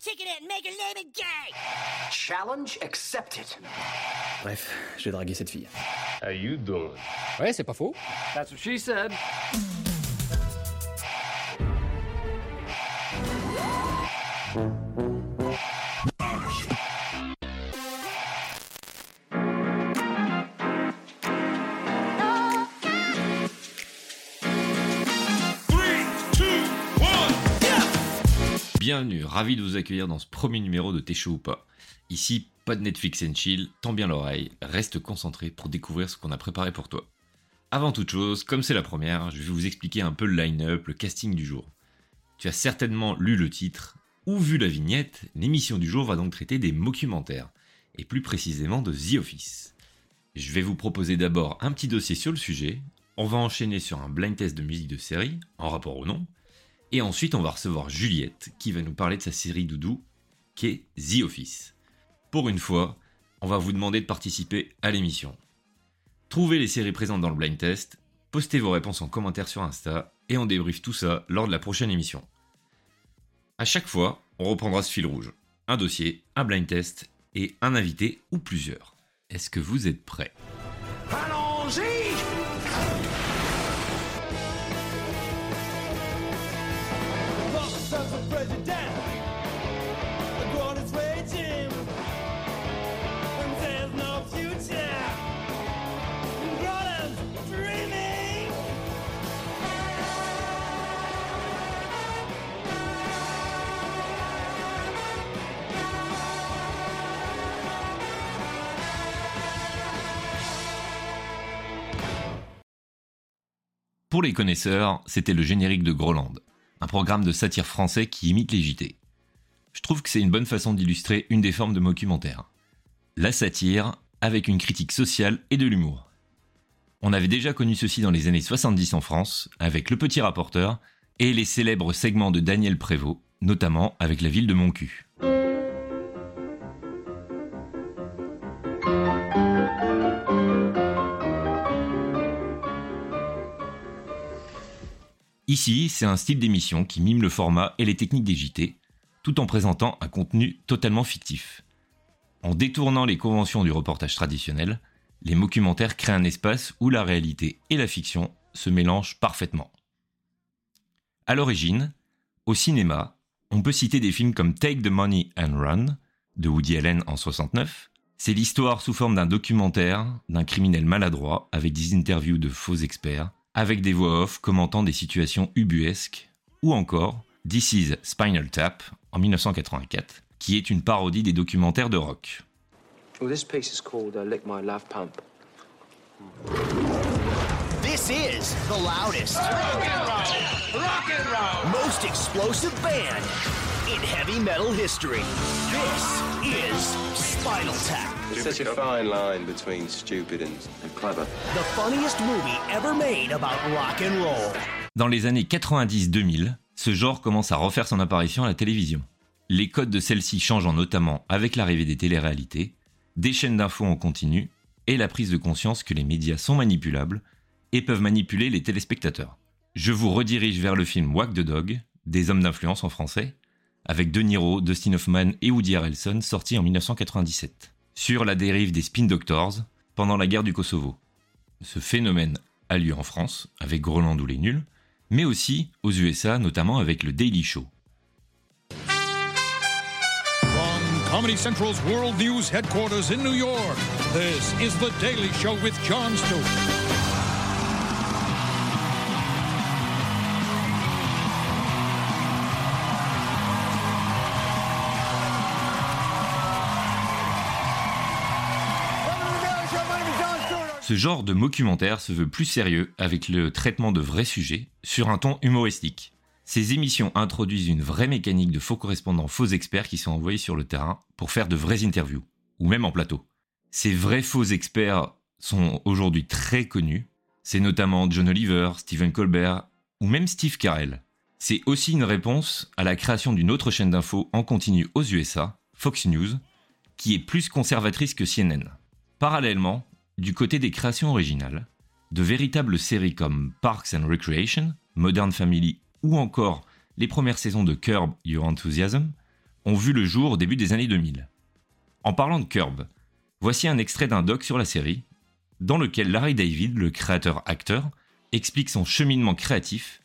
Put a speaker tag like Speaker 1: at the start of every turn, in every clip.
Speaker 1: ticket it and make her name it gay!
Speaker 2: Challenge accepted.
Speaker 3: Bref, je vais draguer cette fille.
Speaker 4: How you doing?
Speaker 3: Ouais, c'est pas faux.
Speaker 2: That's what she said.
Speaker 5: Ravi de vous accueillir dans ce premier numéro de T'es chaud ou pas. Ici, pas de Netflix and chill, tends bien l'oreille, reste concentré pour découvrir ce qu'on a préparé pour toi. Avant toute chose, comme c'est la première, je vais vous expliquer un peu le line-up, le casting du jour. Tu as certainement lu le titre, ou vu la vignette, l'émission du jour va donc traiter des documentaires, et plus précisément de The Office. Je vais vous proposer d'abord un petit dossier sur le sujet, on va enchaîner sur un blind test de musique de série, en rapport au nom, et ensuite, on va recevoir Juliette qui va nous parler de sa série doudou qui est The Office. Pour une fois, on va vous demander de participer à l'émission. Trouvez les séries présentes dans le blind test, postez vos réponses en commentaire sur Insta et on débriefe tout ça lors de la prochaine émission. À chaque fois, on reprendra ce fil rouge. Un dossier, un blind test et un invité ou plusieurs. Est-ce que vous êtes prêts? Pour les connaisseurs, c'était le générique de Groland, un programme de satire français qui imite les JT. Je trouve que c'est une bonne façon d'illustrer une des formes de documentaire. La satire, avec une critique sociale et de l'humour. On avait déjà connu ceci dans les années 70 en France, avec Le Petit Rapporteur et les célèbres segments de Daniel Prévost, notamment avec la ville de Moncu. Ici, c'est un style d'émission qui mime le format et les techniques des JT, tout en présentant un contenu totalement fictif. En détournant les conventions du reportage traditionnel, les documentaires créent un espace où la réalité et la fiction se mélangent parfaitement. À l'origine, au cinéma, on peut citer des films comme Take the Money and Run de Woody Allen en 69. C'est l'histoire sous forme d'un documentaire d'un criminel maladroit avec des interviews de faux experts, avec des voix off commentant des situations ubuesques, ou encore This is Spinal Tap en 1984, qui est une parodie des documentaires de rock.
Speaker 6: Well, this piece is called uh, Lick My Love Pump.
Speaker 7: This is the loudest, most explosive band in heavy metal history. This is Spinal Tap,
Speaker 4: There's such a fine line between stupid and, and clever.
Speaker 7: the funniest movie ever made about rock and roll.
Speaker 5: Dans les années 90-2000, ce genre commence à refaire son apparition à la télévision. Les codes de celle-ci changeant notamment avec l'arrivée des téléréalités, des chaînes d'infos en continu et la prise de conscience que les médias sont manipulables et peuvent manipuler les téléspectateurs. Je vous redirige vers le film Wack the Dog, des hommes d'influence en français, avec De Niro, Dustin Hoffman et Woody Harrelson sorti en 1997, sur la dérive des spin doctors pendant la guerre du Kosovo. Ce phénomène a lieu en France avec Groland ou les nuls, mais aussi aux USA, notamment avec le Daily Show.
Speaker 8: Comedy Central's World News headquarters in New York, this is The Daily Show with Stewart.
Speaker 5: Ce genre de documentaire se veut plus sérieux avec le traitement de vrais sujets sur un ton humoristique. Ces émissions introduisent une vraie mécanique de faux correspondants, faux experts qui sont envoyés sur le terrain pour faire de vraies interviews, ou même en plateau. Ces vrais faux experts sont aujourd'hui très connus. C'est notamment John Oliver, Stephen Colbert ou même Steve Carell. C'est aussi une réponse à la création d'une autre chaîne d'infos en continu aux USA, Fox News, qui est plus conservatrice que CNN. Parallèlement, du côté des créations originales, de véritables séries comme Parks and Recreation, Modern Family ou encore les premières saisons de Curb Your Enthusiasm ont vu le jour au début des années 2000. En parlant de Curb, voici un extrait d'un doc sur la série, dans lequel Larry David, le créateur-acteur, explique son cheminement créatif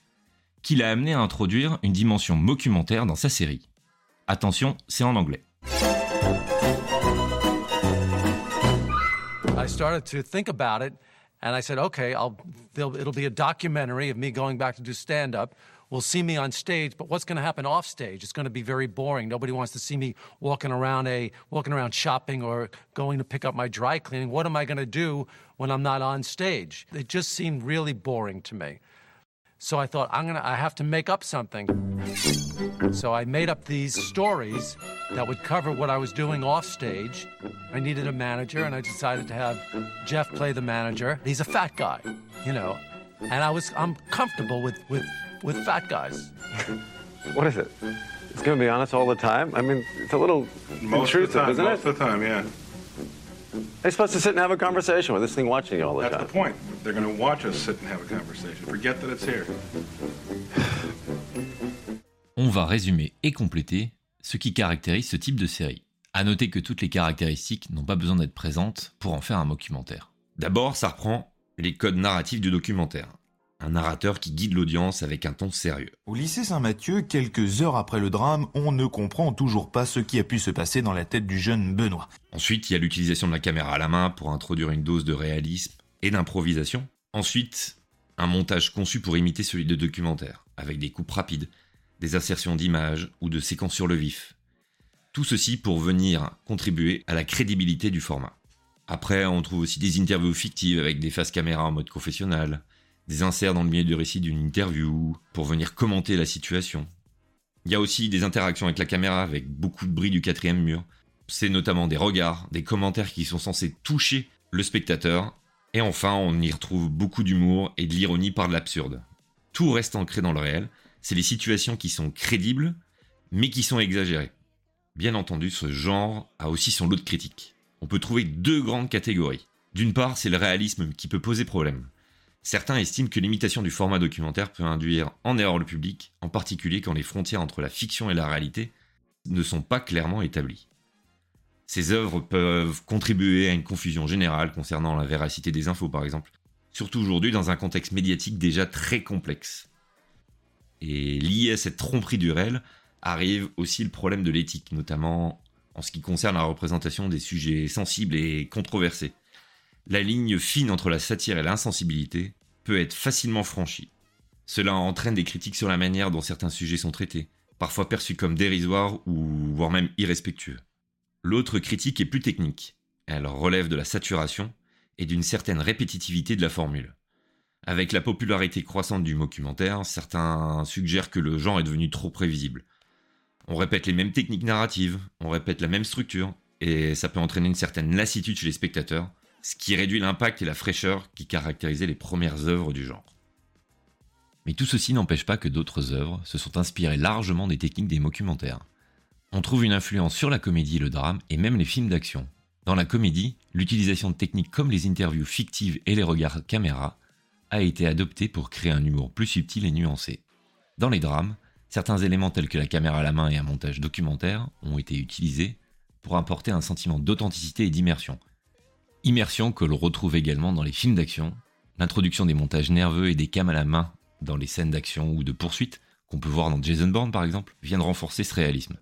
Speaker 5: qui l'a amené à introduire une dimension documentaire dans sa série. Attention, c'est en anglais.
Speaker 9: I started to think about it, and I said, okay, I'll, it'll be a documentary of me going back to do stand up. We'll see me on stage, but what's going to happen off stage? It's going to be very boring. Nobody wants to see me walking around a walking around shopping or going to pick up my dry cleaning. What am I going to do when I'm not on stage? It just seemed really boring to me. So I thought I'm gonna I have to make up something. So I made up these stories that would cover what I was doing off stage. I needed a manager and I decided to have Jeff play the manager. He's a fat guy, you know. And I was I'm comfortable with with with fat guys.
Speaker 10: What is it? It's going to be honest all the time? I mean, it's a little intrusive, isn't it?
Speaker 11: Most of the time, yeah.
Speaker 10: They're supposed to sit and have a conversation with this thing watching you all the
Speaker 11: That's
Speaker 10: time.
Speaker 11: the point. They're going to watch us sit and have a conversation. Forget that it's here.
Speaker 5: On va résumer et compléter ce qui caractérise ce type de série. À noter que toutes les caractéristiques n'ont pas besoin d'être présentes pour en faire un documentaire. D'abord, ça reprend les codes narratifs du documentaire. Un narrateur qui guide l'audience avec un ton sérieux.
Speaker 12: Au lycée Saint-Mathieu, quelques heures après le drame, on ne comprend toujours pas ce qui a pu se passer dans la tête du jeune Benoît.
Speaker 5: Ensuite, il y a l'utilisation de la caméra à la main pour introduire une dose de réalisme et d'improvisation. Ensuite, un montage conçu pour imiter celui de documentaire, avec des coupes rapides, des insertions d'images ou de séquences sur le vif. Tout ceci pour venir contribuer à la crédibilité du format. Après, on trouve aussi des interviews fictives avec des faces caméra en mode confessionnal, des inserts dans le milieu du récit d'une interview pour venir commenter la situation. Il y a aussi des interactions avec la caméra avec beaucoup de bruit du quatrième mur. C'est notamment des regards, des commentaires qui sont censés toucher le spectateur. Et enfin, on y retrouve beaucoup d'humour et de l'ironie par de l'absurde. Tout reste ancré dans le réel. C'est les situations qui sont crédibles, mais qui sont exagérées. Bien entendu, ce genre a aussi son lot de critiques. On peut trouver deux grandes catégories. D'une part, c'est le réalisme qui peut poser problème. Certains estiment que l'imitation du format documentaire peut induire en erreur le public, en particulier quand les frontières entre la fiction et la réalité ne sont pas clairement établies. Ces œuvres peuvent contribuer à une confusion générale concernant la véracité des infos par exemple, surtout aujourd'hui dans un contexte médiatique déjà très complexe. Et lié à cette tromperie du réel arrive aussi le problème de l'éthique, notamment en ce qui concerne la représentation des sujets sensibles et controversés. La ligne fine entre la satire et l'insensibilité peut être facilement franchie. Cela entraîne des critiques sur la manière dont certains sujets sont traités, parfois perçus comme dérisoires ou voire même irrespectueux. L'autre critique est plus technique. Elle relève de la saturation et d'une certaine répétitivité de la formule. Avec la popularité croissante du documentaire, certains suggèrent que le genre est devenu trop prévisible. On répète les mêmes techniques narratives, on répète la même structure, et ça peut entraîner une certaine lassitude chez les spectateurs, ce qui réduit l'impact et la fraîcheur qui caractérisaient les premières œuvres du genre. Mais tout ceci n'empêche pas que d'autres œuvres se sont inspirées largement des techniques des documentaires. On trouve une influence sur la comédie, le drame et même les films d'action. Dans la comédie, l'utilisation de techniques comme les interviews fictives et les regards caméra a été adoptée pour créer un humour plus subtil et nuancé. Dans les drames, certains éléments tels que la caméra à la main et un montage documentaire ont été utilisés pour apporter un sentiment d'authenticité et d'immersion. Immersion que l'on retrouve également dans les films d'action, l'introduction des montages nerveux et des cams à la main dans les scènes d'action ou de poursuite, qu'on peut voir dans Jason Bourne par exemple, vient de renforcer ce réalisme.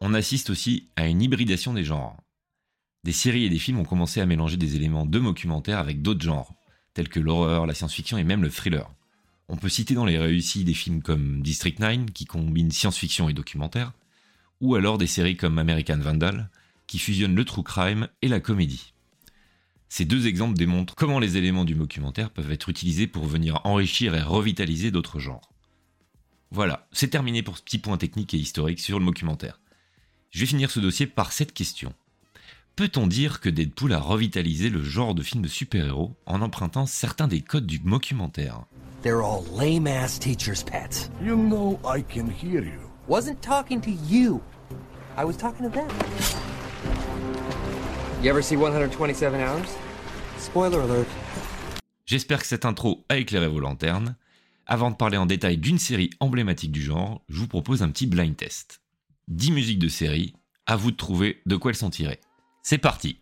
Speaker 5: On assiste aussi à une hybridation des genres. Des séries et des films ont commencé à mélanger des éléments de documentaire avec d'autres genres, tels que l'horreur, la science-fiction et même le thriller. On peut citer dans les réussis des films comme District 9 qui combinent science-fiction et documentaire, ou alors des séries comme American Vandal qui fusionnent le true crime et la comédie. Ces deux exemples démontrent comment les éléments du documentaire peuvent être utilisés pour venir enrichir et revitaliser d'autres genres. Voilà, c'est terminé pour ce petit point technique et historique sur le documentaire. Je vais finir ce dossier par cette question. Peut-on dire que Deadpool a revitalisé le genre de film de super-héros en empruntant certains des codes du documentaire?
Speaker 7: They're all lame ass teacher's pets.
Speaker 13: You know I can hear you.
Speaker 7: Wasn't talking to you. I was talking to them. You ever see 127 Hours? Spoiler alert.
Speaker 5: J'espère que cette intro a éclairé vos lanternes. Avant de parler en détail d'une série emblématique du genre, je vous propose un petit blind test. 10 musiques de série. À vous de trouver de quoi elles sont tirées. C'est parti.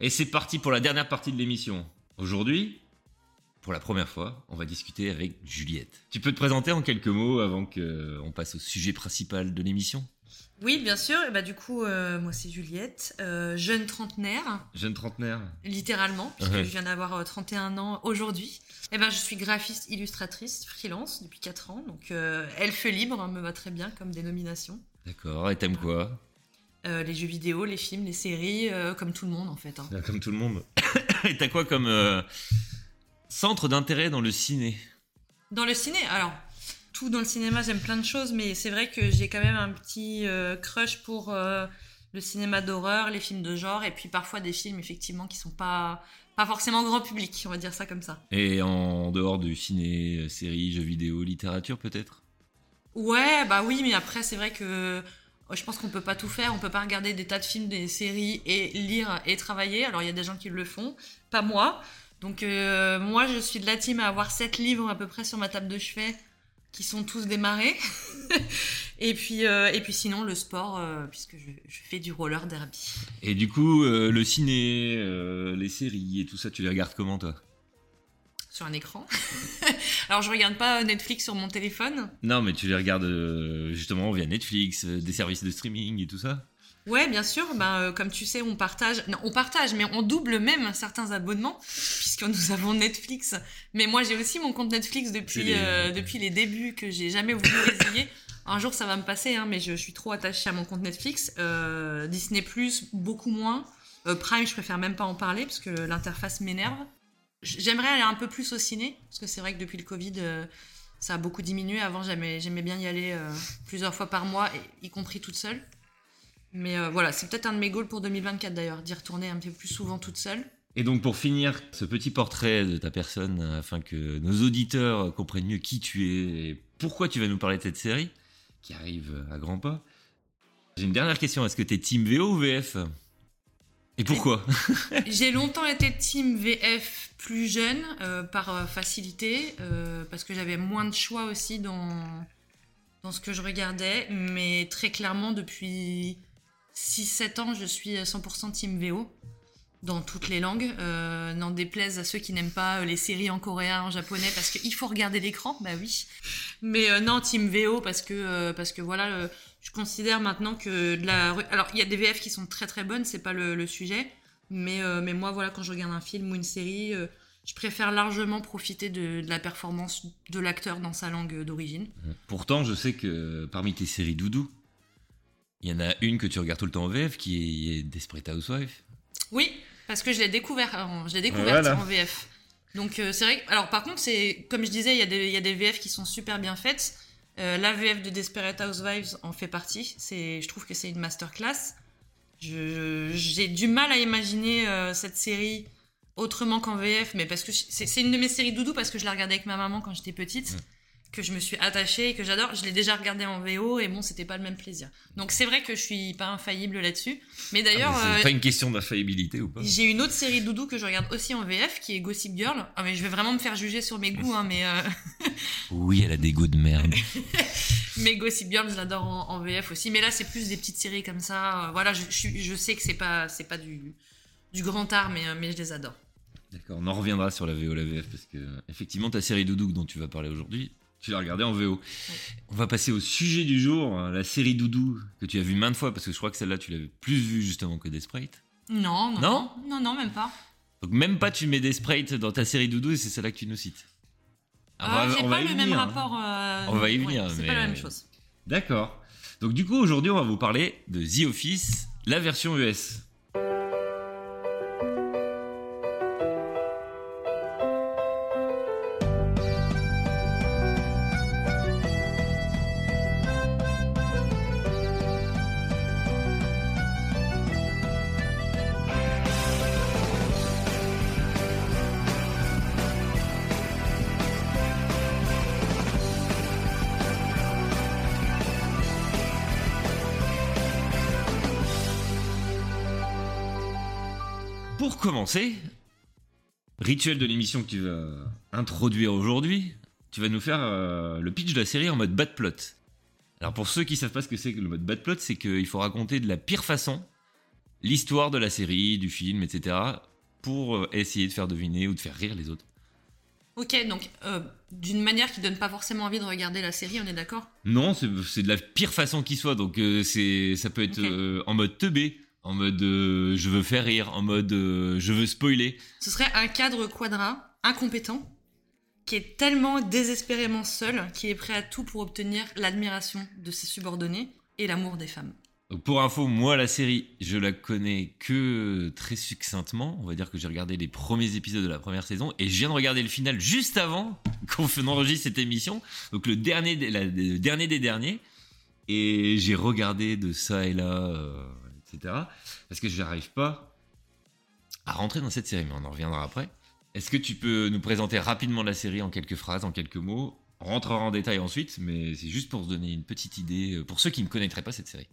Speaker 5: Et c'est parti pour la dernière partie de l'émission. Aujourd'hui, pour la première fois, on va discuter avec Juliette. Tu peux te présenter en quelques mots avant qu'on passe au sujet principal de l'émission?
Speaker 14: Oui, bien sûr. Et bah, du coup, euh, moi, c'est Juliette, euh, jeune trentenaire,
Speaker 5: Jeune trentenaire
Speaker 14: littéralement, puisque
Speaker 5: Ouais.
Speaker 14: je viens d'avoir euh, 31 ans aujourd'hui. Et ben, je suis graphiste, illustratrice, freelance depuis 4 ans. Donc, euh, elfe libre hein, me va très bien comme dénomination.
Speaker 5: D'accord, et t'aimes quoi?
Speaker 14: Euh, les jeux vidéo, les films, les séries, euh, comme tout le monde en fait. hein.
Speaker 5: Comme tout le monde. et t'as quoi comme euh, centre d'intérêt dans le ciné?
Speaker 14: Dans le ciné, alors, tout dans le cinéma, j'aime plein de choses, mais c'est vrai que j'ai quand même un petit crush pour le cinéma d'horreur, les films de genre, et puis parfois des films, effectivement, qui sont pas, pas forcément grand public, on va dire ça comme ça.
Speaker 5: Et en dehors du ciné, séries, jeux vidéo, littérature peut-être?
Speaker 14: Ouais, bah oui, mais après, c'est vrai que je pense qu'on peut pas tout faire, on peut pas regarder des tas de films, des séries, et lire et travailler. Alors, il y a des gens qui le font, pas moi. Donc, euh, moi, je suis de la team à avoir sept livres à peu près sur ma table de chevet qui sont tous démarrés. et, puis, euh, et puis sinon, le sport, euh, puisque je, je fais du roller derby.
Speaker 5: Et du coup, le ciné, les séries et tout ça, tu les regardes comment toi?
Speaker 14: Sur un écran. Alors, je regarde pas Netflix sur mon téléphone.
Speaker 5: Non, mais tu les regardes euh, justement via Netflix, euh, des services de streaming et tout ça
Speaker 14: Ouais, bien sûr. Ben, euh, comme tu sais, on partage. Non, on partage, mais on double même certains abonnements, puisque nous avons Netflix. Mais moi, j'ai aussi mon compte Netflix depuis,
Speaker 5: les-
Speaker 14: depuis les débuts que j'ai jamais voulu résilier. Un jour, ça va me passer, hein, mais je, suis trop attachée à mon compte Netflix. Disney, beaucoup moins. Prime, je préfère même pas en parler, parce que l'interface m'énerve. J'aimerais aller un peu plus au ciné, parce que c'est vrai que depuis le Covid, euh, ça a beaucoup diminué. Avant, j'aimais bien y aller euh, plusieurs fois par mois, y compris toute seule. Mais euh, voilà, c'est peut-être un de mes goals pour 2024 d'ailleurs, d'y retourner un peu plus souvent toute seule.
Speaker 5: Et donc pour finir ce petit portrait de ta personne, afin que nos auditeurs comprennent mieux qui tu es et pourquoi tu vas nous parler de cette série, qui arrive à grands pas, j'ai une dernière question. Est-ce que t'es team VO ou VF Et pourquoi?
Speaker 14: J'ai longtemps été team VF plus jeune, euh, par euh, facilité, euh, parce que j'avais moins de choix aussi dans, dans ce que je regardais. Mais très clairement, depuis 6-7 ans, je suis 100% team VO. Dans toutes les langues, n'en déplaise à ceux qui n'aiment pas les séries en coréen, en japonais, parce qu'il faut regarder l'écran, bah oui. Mais non, team VO, parce que, parce que voilà, je considère maintenant que de la. Alors, il y a des VF qui sont très très bonnes, c'est pas le, le sujet. Mais, euh, mais moi, voilà, quand je regarde un film ou une série, euh, je préfère largement profiter de, de la performance de l'acteur dans sa langue d'origine.
Speaker 5: Pourtant, je sais que parmi tes séries doudou, il y en a une que tu regardes tout le temps en VF qui est Desperate Housewives.
Speaker 14: Oui, parce que je l'ai découvert, en- je l'ai découvert
Speaker 5: Voilà.
Speaker 14: en VF. Donc euh, c'est vrai. que- Alors par contre, c'est comme je disais, il y, a des- il y a des VF qui sont super bien faites. Euh, la VF de Desperate Housewives en fait partie. C'est, je trouve que c'est une masterclass. J'ai du mal à imaginer euh, cette série autrement qu'en VF, mais parce que c'est une de mes séries doudou parce que je la regardais avec ma maman quand j'étais petite, que je me suis attachée et que j'adore. Je l'ai déjà regardée en VO et bon, c'était pas le même plaisir. Donc c'est vrai que je suis pas infaillible là-dessus. Mais d'ailleurs,
Speaker 5: Ah, mais c'est
Speaker 14: euh,
Speaker 5: pas une question d'infaillibilité ou pas
Speaker 14: j'ai une autre série doudou que je regarde aussi en VF qui est Gossip Girl. Ah mais je vais vraiment me faire juger sur mes goûts, hein, mais euh,
Speaker 5: Oui, elle a des goûts de merde.
Speaker 14: mais Gossip Girl je l'adore en, en VF aussi. Mais là c'est plus des petites séries comme ça. Euh, voilà, je, je, sais que c'est pas c'est pas du du grand art, mais mais je les adore.
Speaker 5: D'accord, on en reviendra sur la VO, la VF, parce que effectivement, ta série Doudou dont tu vas parler aujourd'hui, tu l'as regardée en VO. On va passer au sujet du jour, hein, la série Doudou que tu as vue maintes fois, parce que je crois que celle-là, tu l'avais plus vue justement que Desperate.
Speaker 14: Non
Speaker 5: Non
Speaker 14: non non non, non, même pas.
Speaker 5: Donc même pas tu mets Desperate dans ta série Doudou et c'est celle-là que tu nous cites.
Speaker 14: Ah,
Speaker 5: va-
Speaker 14: j'ai pas le même
Speaker 5: hein.
Speaker 14: rapport. euh,
Speaker 5: On va y
Speaker 14: ouais,
Speaker 5: venir,
Speaker 14: c'est
Speaker 5: mais-
Speaker 14: pas la même chose.
Speaker 5: D'accord. Donc du coup, aujourd'hui, on va vous parler de The Office, la version US. Commencer, rituel de l'émission que tu vas introduire aujourd'hui, tu vas nous faire euh, le pitch de la série en mode bad plot. Alors pour ceux qui savent pas ce que c'est que le mode bad plot, c'est qu'il faut raconter de la pire façon l'histoire de la série, du film, etc. pour euh, essayer de faire deviner ou de faire rire les autres.
Speaker 14: Ok, donc euh, d'une manière qui donne pas forcément envie de regarder la série, on est d'accord?
Speaker 5: Non, c'est de la pire façon qui soit. Donc euh, c'est ça peut être en mode teubé, en mode euh, je veux faire rire, en mode euh, je veux spoiler.
Speaker 14: Ce serait un cadre quadra, incompétent, qui est tellement désespérément seul, qui est prêt à tout pour obtenir l'admiration de ses subordonnés et l'amour des femmes.
Speaker 5: Donc pour info, moi la série, je la connais que très succinctement. On va dire que j'ai regardé les premiers épisodes de la première saison et je viens de regarder le final juste avant qu'on enregistre cette émission. Donc le dernier, des- la- le dernier des derniers. Et j'ai regardé de ça et là, euh, Parce que je n'arrive pas à rentrer dans cette série, mais on en reviendra après. Est-ce que tu peux nous présenter rapidement la série en quelques phrases, en quelques mots? On rentrera en détail ensuite, mais c'est juste pour se donner une petite idée, euh, pour ceux qui ne connaîtraient pas cette série.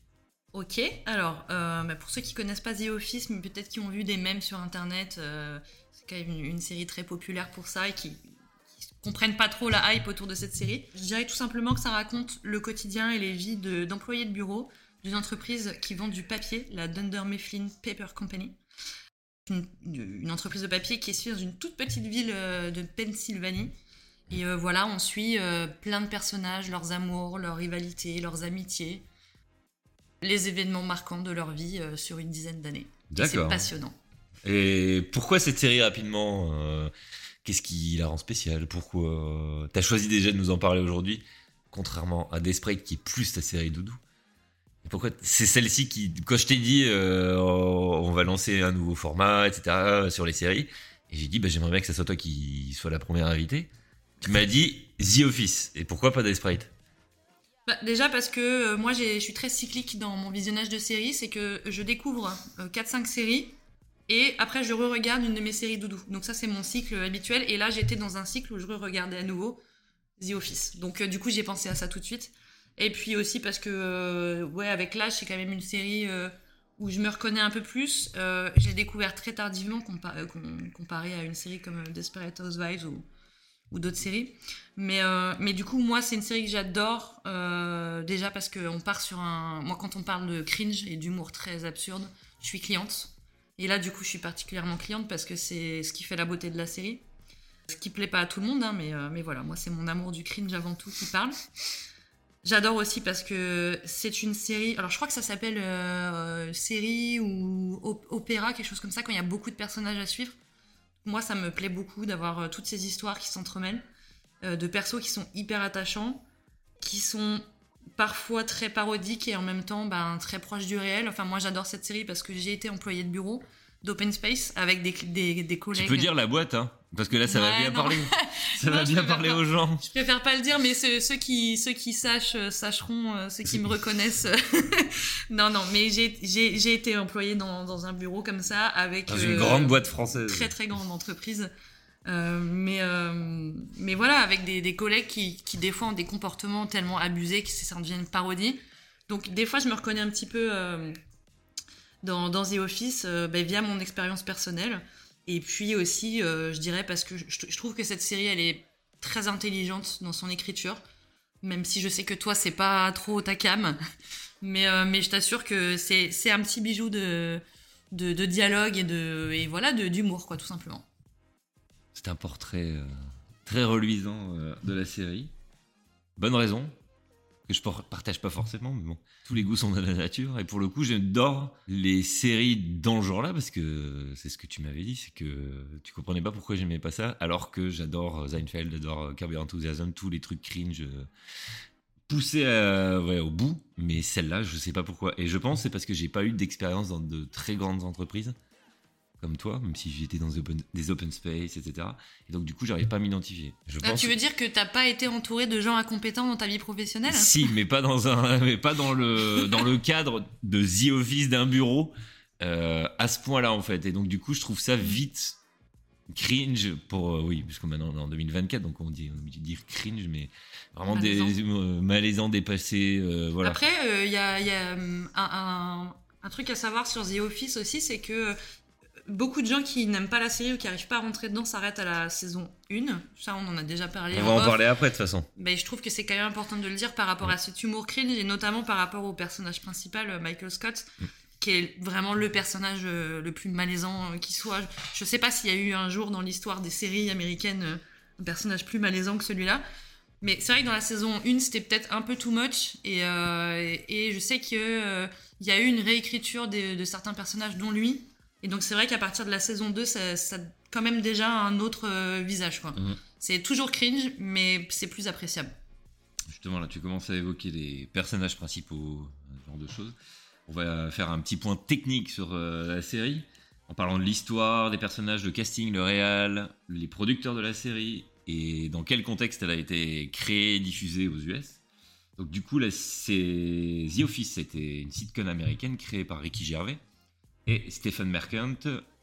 Speaker 14: Ok, alors euh, bah, pour ceux qui connaissent pas The Office, mais peut-être qui ont vu des mèmes sur internet, euh, c'est quand même une, série très populaire pour ça et qui, comprennent pas trop la hype autour de cette série. Je dirais tout simplement que ça raconte le quotidien et les vies de- d'employés de, bureau d'une entreprise qui vend du papier, la Dunder Mifflin Paper Company. Une, une entreprise de papier qui est située dans une toute petite ville euh, de Pennsylvanie. Et euh, voilà, on suit euh, plein de personnages, leurs amours, leurs rivalités, leurs amitiés les événements marquants de leur vie euh, sur une dizaine d'années. C'est passionnant.
Speaker 5: Et pourquoi cette série rapidement Qu'est-ce qui la rend spéciale? Pourquoi T'as choisi déjà de nous en parler aujourd'hui, contrairement à Desperate qui est plus ta série doudou? Pourquoi c'est celle-ci qui, quand je t'ai dit euh, on va lancer un nouveau format, etc. sur les séries, et j'ai dit bah, j'aimerais bien que ça soit toi qui sois la première invitée. Tu m'as dit The Office. Et pourquoi pas Desperate
Speaker 14: Bah, déjà parce que euh, moi je suis très cyclique dans mon visionnage de séries, c'est que je découvre euh, 4-5 séries et après je re-regarde une de mes séries doudou. Donc ça c'est mon cycle habituel et là j'étais dans un cycle où je re-regardais à nouveau The Office. Donc euh, du coup j'ai pensé à ça tout de suite. Et puis aussi parce que euh, ouais avec l'âge c'est quand même une série euh, où je me reconnais un peu plus. Euh, je l'ai découvert très tardivement compa- com- comparé à une série comme Desperate Housewives ou d'autres séries. Mais, mais du coup, moi, c'est une série que j'adore. déjà parce qu'on part sur un. Moi, quand on parle de cringe et d'humour très absurde, je suis cliente. Et là, du coup, je suis particulièrement cliente parce que c'est ce qui fait la beauté de la série. Ce qui plaît pas à tout le monde, hein, mais, mais voilà, moi, c'est mon amour du cringe avant tout qui parle. J'adore aussi parce que c'est une série. Alors, je crois que ça s'appelle euh, série ou op- opéra, quelque chose comme ça, quand il y a beaucoup de personnages à suivre. Moi, ça me plaît beaucoup d'avoir euh, toutes ces histoires qui s'entremêlent, euh, de persos qui sont hyper attachants, qui sont parfois très parodiques et en même temps ben, très proches du réel. Enfin, moi, j'adore cette série parce que j'ai été employée de bureau. d'open space avec des, des, des collègues.
Speaker 5: Tu peux dire la boîte, hein Parce que là, ça va bien
Speaker 14: non.
Speaker 5: parler. Ça
Speaker 14: Non,
Speaker 5: va bien parler
Speaker 14: pas.
Speaker 5: aux gens.
Speaker 14: Je préfère pas le dire, mais ceux, ceux qui ceux qui sachent euh, sacheront, euh, ceux qui me reconnaissent. non, non, mais j'ai été employée dans, dans un bureau comme ça avec
Speaker 5: Dans une
Speaker 14: euh,
Speaker 5: grande boîte française.
Speaker 14: très très grande entreprise. Euh, mais euh, mais voilà, avec des, des collègues qui qui des fois ont des comportements tellement abusés que ça devient une parodie. Donc des fois, je me reconnais un petit peu dans dans The Office ben, via mon expérience personnelle. Et puis aussi, euh, je dirais, parce que je, trouve que cette série, elle est très intelligente dans son écriture. Même si je sais que toi, c'est pas trop ta cam. Mais, euh, mais je t'assure que c'est un petit bijou de, de, dialogue et, de, et voilà, d'humour, quoi, tout simplement.
Speaker 5: C'est un portrait euh, très reluisant de la série. Bonne raison, que je partage pas forcément, mais bon, tous les goûts sont dans la nature. Et pour le coup, j'adore les séries dans le genre-là, parce que c'est ce que tu m'avais dit, c'est que tu comprenais pas pourquoi j'aimais pas ça, alors que j'adore euh, Seinfeld, j'adore euh, Curb Your Enthusiasm, tous les trucs cringe euh, poussés à- au bout. Mais celle-là, je sais pas pourquoi. Et je pense c'est parce que j'ai pas eu d'expérience dans de très grandes entreprises comme toi, même si j'étais dans des open, des open space, etc. Et donc, du coup, j'arrive pas à m'identifier. Je
Speaker 14: Ah,
Speaker 5: pense
Speaker 14: tu veux dire que t'as pas été entouré de gens incompétents dans ta vie professionnelle
Speaker 5: si, mais pas dans un, mais pas dans le dans le cadre de The Office d'un bureau euh, à ce point-là en fait. Et donc du coup, je trouve ça vite cringe pour euh, oui, parce que maintenant on est en 2024, donc on dit on dit dire cringe, mais vraiment des
Speaker 14: Malaisant.
Speaker 5: euh, malaisants, dépassés, euh, voilà.
Speaker 14: Après, il y a, y a, hum, un, un- un truc à savoir sur The Office aussi, c'est que beaucoup de gens qui n'aiment pas la série ou qui n'arrivent pas à rentrer dedans s'arrêtent à la saison 1. Ça, on en a déjà parlé.
Speaker 5: on va en
Speaker 14: off.
Speaker 5: parler après de toute façon.
Speaker 14: Mais je trouve que c'est quand même important de le dire par rapport à cet humour cringe et notamment par rapport au personnage principal, euh, Michael Scott, qui est vraiment le personnage euh, le plus malaisant euh, qui soit. Je sais pas s'il y a eu un jour dans l'histoire des séries américaines un personnage plus malaisant que celui-là. Mais c'est vrai que dans la saison 1, c'était peut-être un peu too much. Et, euh, je sais qu'il y a eu une réécriture de, de certains personnages, dont lui. Et donc c'est vrai qu'à partir de la saison 2, ça, ça a quand même déjà un autre euh, visage. quoi.
Speaker 5: Mhm.
Speaker 14: C'est toujours cringe, mais c'est plus appréciable.
Speaker 5: Justement, là, tu commences à évoquer les personnages principaux, ce genre de choses. On va faire un petit point technique sur euh, la série, en parlant de l'histoire, des personnages, le casting, le réal, les producteurs de la série, et dans quel contexte elle a été créée et diffusée aux US. Donc du coup, là, c'est The Office, c'était une sitcom américaine créée par Ricky Gervais et Stephen Merchant,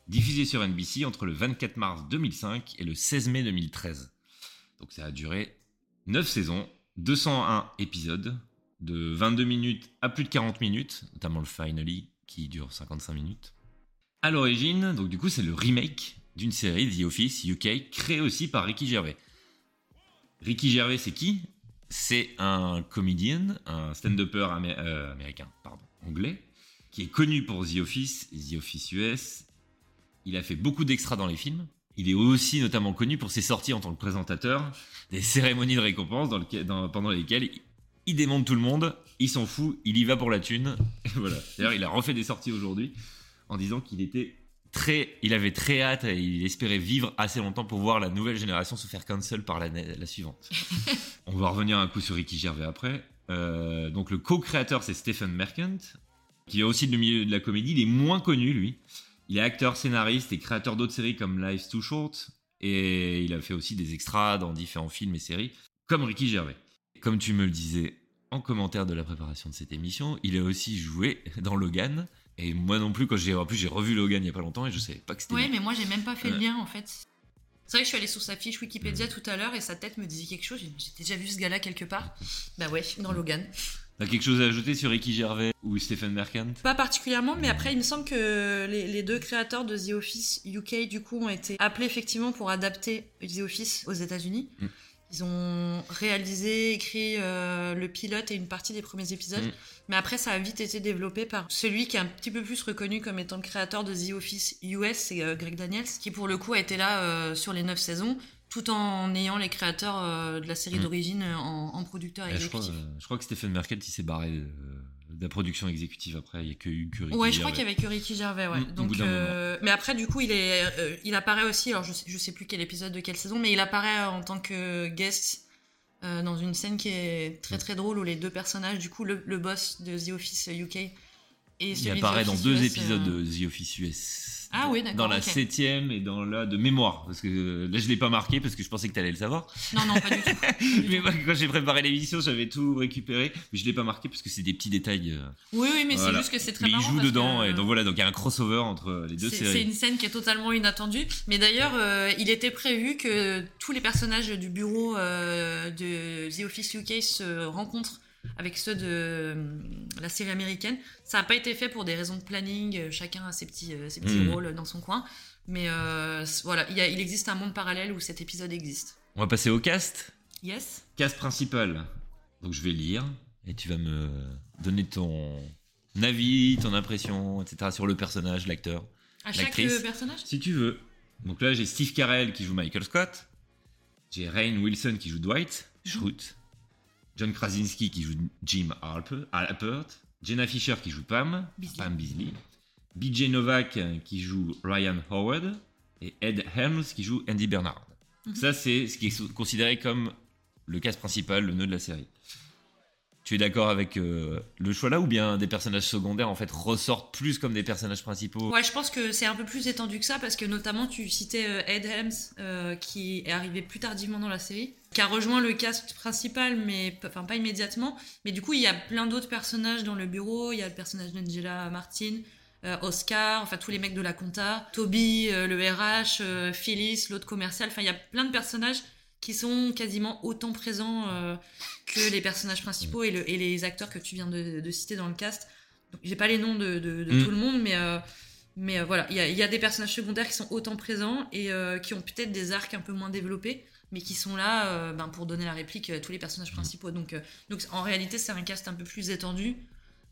Speaker 5: diffusée sur NBC entre le 24 mars 2005 et le 16 mai 2013. Donc ça a duré 9 saisons, 201 épisodes, de 22 minutes à plus de 40 minutes, notamment le Finally qui dure 55 minutes. À l'origine, donc du coup, c'est le remake d'une série The Office UK créée aussi par Ricky Gervais. Ricky Gervais, c'est qui? C'est un comédien, un stand-upper euh, américain, pardon, anglais, qui est connu pour The Office, The Office US. Il a fait beaucoup d'extras dans les films. Il est aussi notamment connu pour ses sorties en tant que présentateur des cérémonies de récompense dans lequel- dans- pendant lesquelles il, démonte tout le monde, il s'en fout, il y va pour la thune. Et voilà. D'ailleurs, il a refait des sorties aujourd'hui en disant qu'il était très, il avait très hâte et il espérait vivre assez longtemps pour voir la nouvelle génération se faire cancel par la, la suivante. On va revenir un coup sur Ricky Gervais après. Euh, donc le co-créateur c'est Stephen Merchant, qui est aussi du milieu de la comédie. Il est moins connu lui. Il est acteur, scénariste et créateur d'autres séries comme Life's Too Short. Et il a fait aussi des extras dans différents films et séries, comme Ricky Gervais. Comme tu me le disais en commentaire de la préparation de cette émission, il a aussi joué dans Logan. Et moi non plus, quand j'ai en plus j'ai revu Logan il y a pas longtemps et je savais pas que c'était
Speaker 14: Ouais,
Speaker 5: lui.
Speaker 14: mais moi j'ai même pas fait le lien en fait. C'est vrai que je suis allée sur sa fiche Wikipédia tout à l'heure et sa tête me disait quelque chose. J'ai j'ai déjà vu ce gars-là quelque part. Bah ouais, dans Logan.
Speaker 5: T'as quelque chose à ajouter sur Ricky Gervais ou Stephen Merchant?
Speaker 14: Pas particulièrement, mais après il me semble que les, les deux créateurs de The Office UK du coup ont été appelés effectivement pour adapter The Office aux États-Unis.
Speaker 5: Mm.
Speaker 14: Ils ont réalisé, écrit euh, le pilote et une partie des premiers épisodes.
Speaker 5: Mm.
Speaker 14: Mais après, ça a vite été développé par celui qui est un petit peu plus reconnu comme étant le créateur de The Office US, c'est euh, Greg Daniels, qui pour le coup a été là euh, sur les 9 saisons, tout en ayant les créateurs euh, de la série
Speaker 5: Mm.
Speaker 14: d'origine en, en producteur
Speaker 5: Eh, je, crois,
Speaker 14: exécutif.
Speaker 5: euh, je crois que Stephen il s'est barré euh, de la production exécutive après. Il y a que, eu que Ricky
Speaker 14: Ouais, je crois qu'il y avait que Ricky Gervais, ouais.
Speaker 5: Mm,
Speaker 14: Donc, mais après, du coup, il est, il apparaît aussi. Alors, je sais, je sais plus quel épisode de quelle saison, mais il apparaît en tant que guest dans une scène qui est très très drôle où les deux personnages, du coup, le, le boss de The Office UK et
Speaker 5: Il
Speaker 14: celui de
Speaker 5: apparaît dans deux
Speaker 14: US,
Speaker 5: épisodes de The Office US
Speaker 14: Ah oui, d'accord.
Speaker 5: Dans la
Speaker 14: ok.
Speaker 5: septième et dans la de mémoire. Parce que euh, là, je l'ai pas marqué parce que je pensais que tu allais le savoir.
Speaker 14: Non, non, pas du tout.
Speaker 5: mais moi, quand j'ai préparé l'émission, j'avais tout récupéré. Mais je l'ai pas marqué parce que c'est des petits détails. euh,
Speaker 14: Oui, oui, mais
Speaker 5: voilà.
Speaker 14: c'est juste que c'est très
Speaker 5: Mais
Speaker 14: marrant.
Speaker 5: il joue dedans.
Speaker 14: que-
Speaker 5: Et donc voilà, donc il y a un crossover entre les deux séries.
Speaker 14: c'est une scène qui est totalement inattendue. Mais d'ailleurs, euh, il était prévu que tous les personnages du bureau de The Office UK se rencontrent avec ceux de euh, la série américaine. Ça n'a pas été fait pour des raisons de planning. euh, Chacun a ses petits, euh, ses petits
Speaker 5: Mhm.
Speaker 14: rôles dans son coin. Mais euh, voilà, il, y a- il existe un monde parallèle où cet épisode existe.
Speaker 5: On va passer au cast?
Speaker 14: Yes.
Speaker 5: Cast principal. Donc je vais lire et tu vas me donner ton avis, ton impression, etc. sur le personnage, l'acteur,
Speaker 14: À chaque personnage?
Speaker 5: Si tu veux. Donc là, j'ai Steve Carell qui joue Michael Scott. J'ai Rainn Wilson qui joue Dwight Schrute. John Krasinski qui joue Jim Halper, Halpert. Jenna Fisher qui joue Pam.
Speaker 14: Beasley.
Speaker 5: Pam Beasley. BJ Novak qui joue Ryan Howard. Et Ed Helms qui joue Andy Bernard.
Speaker 14: Mhm.
Speaker 5: Ça, c'est ce qui est considéré comme le cast principal, le nœud de la série. Tu es d'accord avec euh, le choix là ou bien des personnages secondaires en fait ressortent plus comme des personnages principaux?
Speaker 14: Ouais, je pense que c'est un peu plus étendu que ça parce que notamment tu citais euh, Ed Helms euh, qui est arrivé plus tardivement dans la série, qui a rejoint le cast principal mais enfin pas immédiatement. Mais du coup il y a plein d'autres personnages dans le bureau. Il y a le personnage d'Angela Martin, Oscar, enfin tous les mecs de la compta, Toby, le RH, Phyllis, l'autre commercial. Enfin il y a plein de personnages qui sont quasiment autant présents euh, que les personnages principaux et, le- et les acteurs que tu viens de, de citer dans le cast. J'ai pas les noms de, de- de
Speaker 5: Mm.
Speaker 14: tout le monde, mais, euh, mais euh, voilà, il y a, il y a des personnages secondaires qui sont autant présents et qui ont peut-être des arcs un peu moins développés, mais qui sont là ben, pour donner la réplique à tous les personnages principaux. Donc, donc en réalité, c'est un cast un peu plus étendu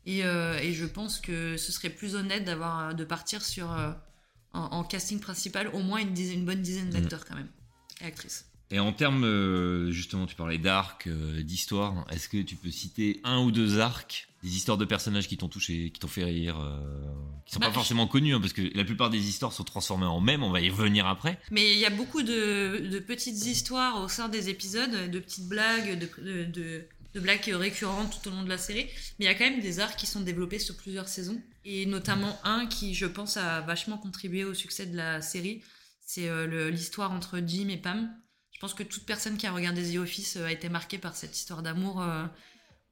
Speaker 14: et, et je pense que ce serait plus honnête d'avoir de partir sur en, en casting principal au moins une, dizaine- une bonne dizaine d'acteurs quand même et actrices.
Speaker 5: Et en termes, euh, justement, tu parlais d'arc, euh, d'histoire. Est-ce que tu peux citer un ou deux arcs, des histoires de personnages qui t'ont touché, qui t'ont fait rire, euh, qui sont
Speaker 14: Bah,
Speaker 5: pas forcément connus, hein, parce que la plupart des histoires sont transformées en mèmes. On va y revenir après.
Speaker 14: Mais il y a beaucoup de, de petites histoires au sein des épisodes, de petites blagues, de, de, de- de blagues récurrentes tout au long de la série. Mais il y a quand même des arcs qui sont développés sur plusieurs saisons. Et notamment un qui, je pense, a vachement contribué au succès de la série. C'est euh, l'histoire entre Jim et Pam. Je pense que toute personne qui a regardé The Office euh, a été marquée par cette histoire d'amour euh,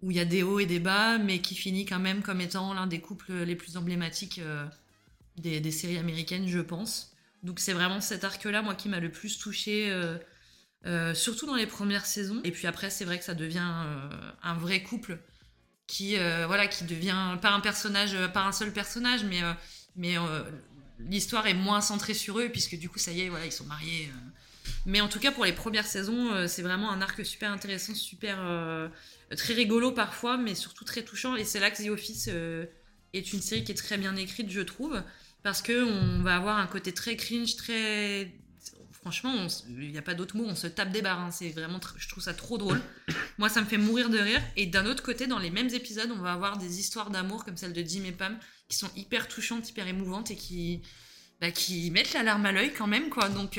Speaker 14: où il y a des hauts et des bas, mais qui finit quand même comme étant l'un des couples les plus emblématiques euh, des, séries américaines, je pense. Donc c'est vraiment cet arc-là, moi, qui m'a le plus touché, euh, surtout dans les premières saisons. Et puis après, c'est vrai que ça devient un vrai couple qui, voilà, qui devient pas un personnage, pas un seul personnage, mais, mais l'histoire est moins centrée sur eux, puisque du coup, ça y est, voilà, ils sont mariés. Mais en tout cas, pour les premières saisons, euh, c'est vraiment un arc super intéressant, super euh, très rigolo parfois, mais surtout très touchant. Et c'est là que The Office euh, est une série qui est très bien écrite, je trouve, parce que on va avoir un côté très cringe, très franchement, il n'y a pas d'autre mot, on se tape des barres. hein. C'est vraiment, je trouve ça trop drôle. Moi, ça me fait mourir de rire. Et d'un autre côté, dans les mêmes épisodes, on va avoir des histoires d'amour comme celle de Jim et Pam, qui sont hyper touchantes, hyper émouvantes et qui, bah, qui mettent la larme à l'œil quand même, quoi. Donc,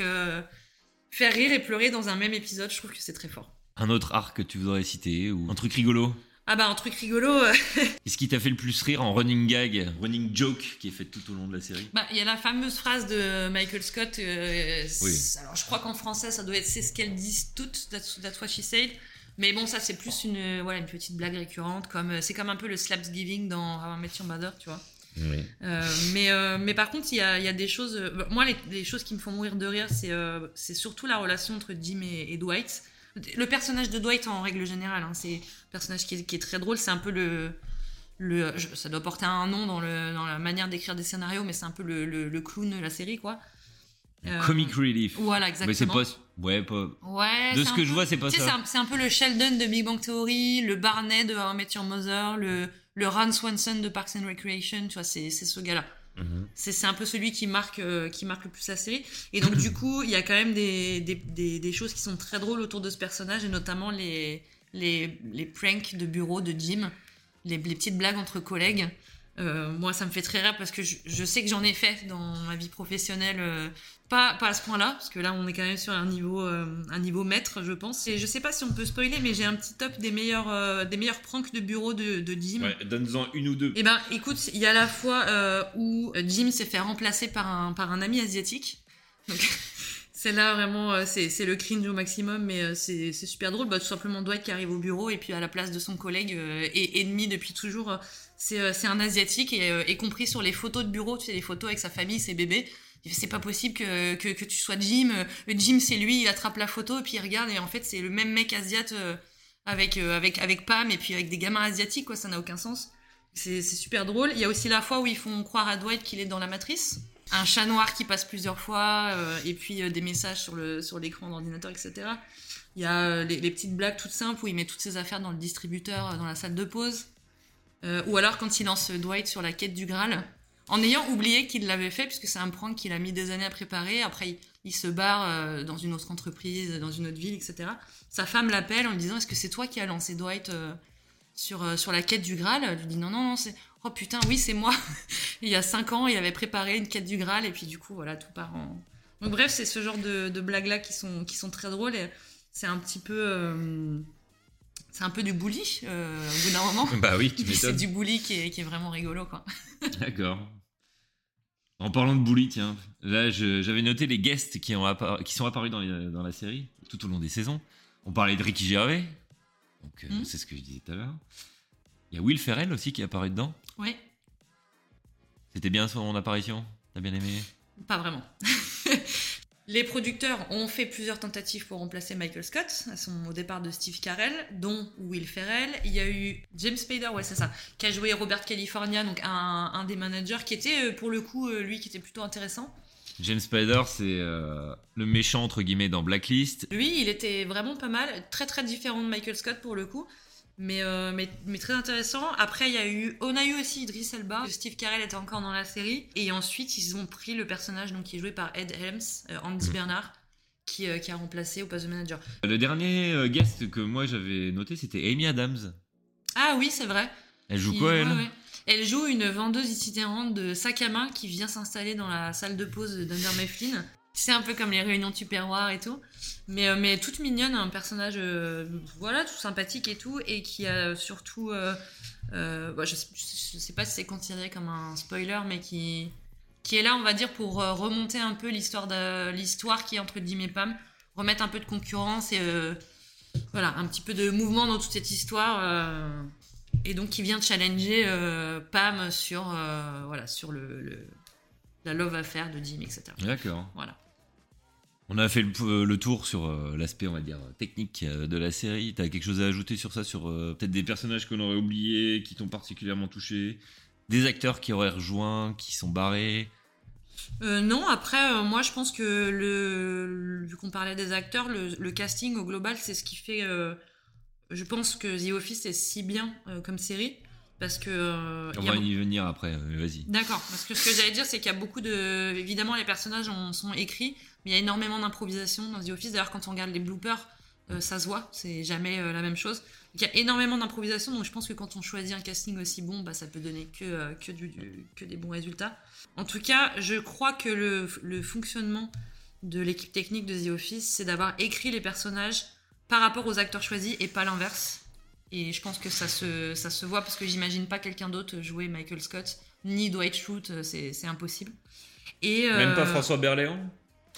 Speaker 14: faire rire et pleurer dans un même épisode, je trouve que c'est très fort.
Speaker 5: Un autre arc que tu voudrais citer ou un truc rigolo?
Speaker 14: Ah bah, un truc rigolo. euh,
Speaker 5: Qu'est-ce qui t'a fait le plus rire en running gag, running joke qui est fait tout au long de la série?
Speaker 14: Bah, il y a la fameuse phrase de Michael Scott. euh,
Speaker 5: Oui.
Speaker 14: Alors, je crois qu'en français, ça doit être c'est ce qu'elles disent toutes. That's, that's what she said. Mais bon, ça, c'est plus une, euh, voilà, une petite blague récurrente. comme euh, C'est comme un peu le Slapsgiving dans How I Met Your Mother, tu vois.
Speaker 5: Oui.
Speaker 14: Euh, mais, euh, mais par contre, il y a, il y a des choses. euh, moi, les, les choses qui me font mourir de rire, c'est euh, c'est surtout la relation entre Jim et, et Dwight. Le personnage de Dwight, en règle générale, hein, c'est un personnage qui est, qui est très drôle. C'est un peu le. le je- ça doit porter un nom dans, le, dans la manière d'écrire des scénarios, mais c'est un peu le, le, le clown de la série, quoi. Euh,
Speaker 5: Comic relief.
Speaker 14: Voilà,
Speaker 5: Mais c'est
Speaker 14: exactement.
Speaker 5: pas. Ouais, pas.
Speaker 14: Ouais,
Speaker 5: De ce que
Speaker 14: peu-
Speaker 5: je vois, c'est pas ça.
Speaker 14: C'est un, c'est un peu le Sheldon de Big Bang Theory, le Barney de How I Met Your Mother, le, le Ron Swanson de Parks and Recreation, tu vois, c'est ce gars-là.
Speaker 5: Mhm.
Speaker 14: C'est c'est un peu celui qui marque, euh, qui marque le plus la série. Et donc, du coup, il y a quand même des, des, des, des choses qui sont très drôles autour de ce personnage, et notamment les, les, les pranks de bureau de Jim, les, les petites blagues entre collègues. Euh, moi, ça me fait très rire parce que je, je sais que j'en ai fait dans ma vie professionnelle, euh, pas, pas à ce point-là, parce que là, on est quand même sur un niveau, euh, un niveau maître, je pense. Et je sais pas si on peut spoiler, mais j'ai un petit top des meilleurs, euh, des meilleurs pranks de bureau de, de Jim.
Speaker 5: Ouais, donne-en une ou deux.
Speaker 14: Eh ben, écoute, il y a la fois euh, où Jim s'est fait remplacer par un, par un ami asiatique. Donc, c'est là vraiment, c'est c'est le cringe au maximum, mais c'est c'est super drôle. Bah, tout simplement Dwight qui arrive au bureau et puis à la place de son collègue et ennemi depuis toujours, c'est c'est un asiatique et, y compris sur les photos de bureau, tu sais, les photos avec sa famille, ses bébés. C'est pas possible que, que, tu sois Jim. Euh, Jim, c'est lui, il attrape la photo et puis il regarde et en fait, c'est le même mec asiate euh, avec, euh, avec, avec Pam et puis avec des gamins asiatiques, quoi. Ça n'a aucun sens. C'est super drôle. Il y a aussi la fois où ils font croire à Dwight qu'il est dans la matrice. Un chat noir qui passe plusieurs fois, et puis des messages sur le sur l'écran d'ordinateur, etc. Il y a les, les petites blagues toutes simples où il met toutes ses affaires dans le distributeur, dans la salle de pause. Ou alors quand il lance Dwight sur la quête du Graal, en ayant oublié qu'il l'avait fait, puisque c'est un prank qu'il a mis des années à préparer. Après, il, il se barre euh, dans une autre entreprise, dans une autre ville, etc. Sa femme l'appelle en lui disant Est-ce que c'est toi qui as lancé Dwight euh, sur, euh, sur la quête du Graal? Elle lui dit Non, non, non, c'est. Oh putain, oui, c'est moi. il y a 5 ans, il avait préparé une quête du Graal, et puis du coup, voilà, tout part en. Donc, bref, c'est ce genre de, de blagues-là qui sont, qui sont très drôles, et c'est un petit peu. c'est un peu du bully au bout d'un moment.
Speaker 5: Bah oui, tu
Speaker 14: puis C'est
Speaker 5: m'étonnes.
Speaker 14: du bully qui est, qui est vraiment rigolo, quoi.
Speaker 5: D'accord. En parlant de bully, tiens, là j'avais noté les guests qui, ont qui sont apparus dans, les- dans la série tout au long des saisons. On parlait de Ricky Gervais, donc euh,
Speaker 14: Mhm.
Speaker 5: c'est ce que je disais tout à l'heure. Il y a Will Ferrell aussi qui est apparu dedans.
Speaker 14: Ouais,
Speaker 5: C'était bien son apparition T'as bien aimé?
Speaker 14: Pas vraiment. Les producteurs ont fait plusieurs tentatives pour remplacer Michael Scott à son, au départ de Steve Carell, dont Will Ferrell. Il y a eu James Spader, ouais c'est ça, qui a joué Robert California, donc un, un des managers qui était euh, pour le coup euh, lui qui était plutôt intéressant.
Speaker 5: James Spader, c'est euh, le méchant entre guillemets dans Blacklist.
Speaker 14: Lui, il était vraiment pas mal, très très différent de Michael Scott pour le coup, mais, euh, mais, mais très intéressant. Après, il y a eu, on a eu aussi Idris Elba, Steve Carell était encore dans la série, et ensuite ils ont pris le personnage donc qui est joué par Ed Helms, euh, Andy
Speaker 5: Mhm.
Speaker 14: Bernard, qui, euh, qui a remplacé au poste de manager.
Speaker 5: Le dernier guest que moi j'avais noté, c'était Amy Adams.
Speaker 14: Ah oui, c'est vrai.
Speaker 5: Elle joue
Speaker 14: Qui-
Speaker 5: quoi
Speaker 14: ouais,
Speaker 5: elle
Speaker 14: ouais. Elle joue une vendeuse itinérante de sac à main qui vient s'installer dans la salle de pause d'Under Mifflin. C'est un peu comme les réunions Tupperware et tout. Mais, euh, mais toute mignonne, un personnage euh, voilà, tout sympathique et tout, et qui a surtout. euh, euh, bah, je, sais- je sais pas si c'est considéré comme un spoiler, mais qui, qui est là, on va dire, pour remonter un peu l'histoire de l'histoire qui est entre Jim et Pam, remettre un peu de concurrence et voilà, un petit peu de mouvement dans toute cette histoire. et donc qui vient challenger Pam sur, voilà, sur le, le- la love affaire de Jim, etc.
Speaker 5: D'accord.
Speaker 14: Voilà.
Speaker 5: On a fait le, le tour sur euh, l'aspect, on va dire, technique euh, de la série. T'as quelque chose à ajouter sur ça, sur euh, peut-être des personnages qu'on aurait oubliés, qui t'ont particulièrement touché, des acteurs qui auraient rejoint, qui sont barrés?
Speaker 14: Euh, non, après, euh, moi je pense que le, vu qu'on parlait des acteurs, le, le casting au global, c'est ce qui fait. euh, je pense que The Office est si bien euh, comme série. Parce que. euh,
Speaker 5: On va y venir après, euh, vas-y.
Speaker 14: D'accord, parce que ce que j'allais dire, c'est qu'il y a beaucoup de. Évidemment, les personnages en sont écrits, mais il y a énormément d'improvisation dans The Office. D'ailleurs, quand on regarde les bloopers, euh, ça se voit, c'est jamais euh, la même chose. Il y a énormément d'improvisation, donc je pense que quand on choisit un casting aussi bon, bah, ça peut donner que, euh, que, du- du- que des bons résultats. En tout cas, je crois que le, le fonctionnement de l'équipe technique de The Office, c'est d'avoir écrit les personnages par rapport aux acteurs choisis et pas l'inverse. Et je pense que ça se, ça se voit parce que j'imagine pas quelqu'un d'autre jouer Michael Scott, ni Dwight Schrute, c'est c'est impossible. Et,
Speaker 5: Même pas François Berléand?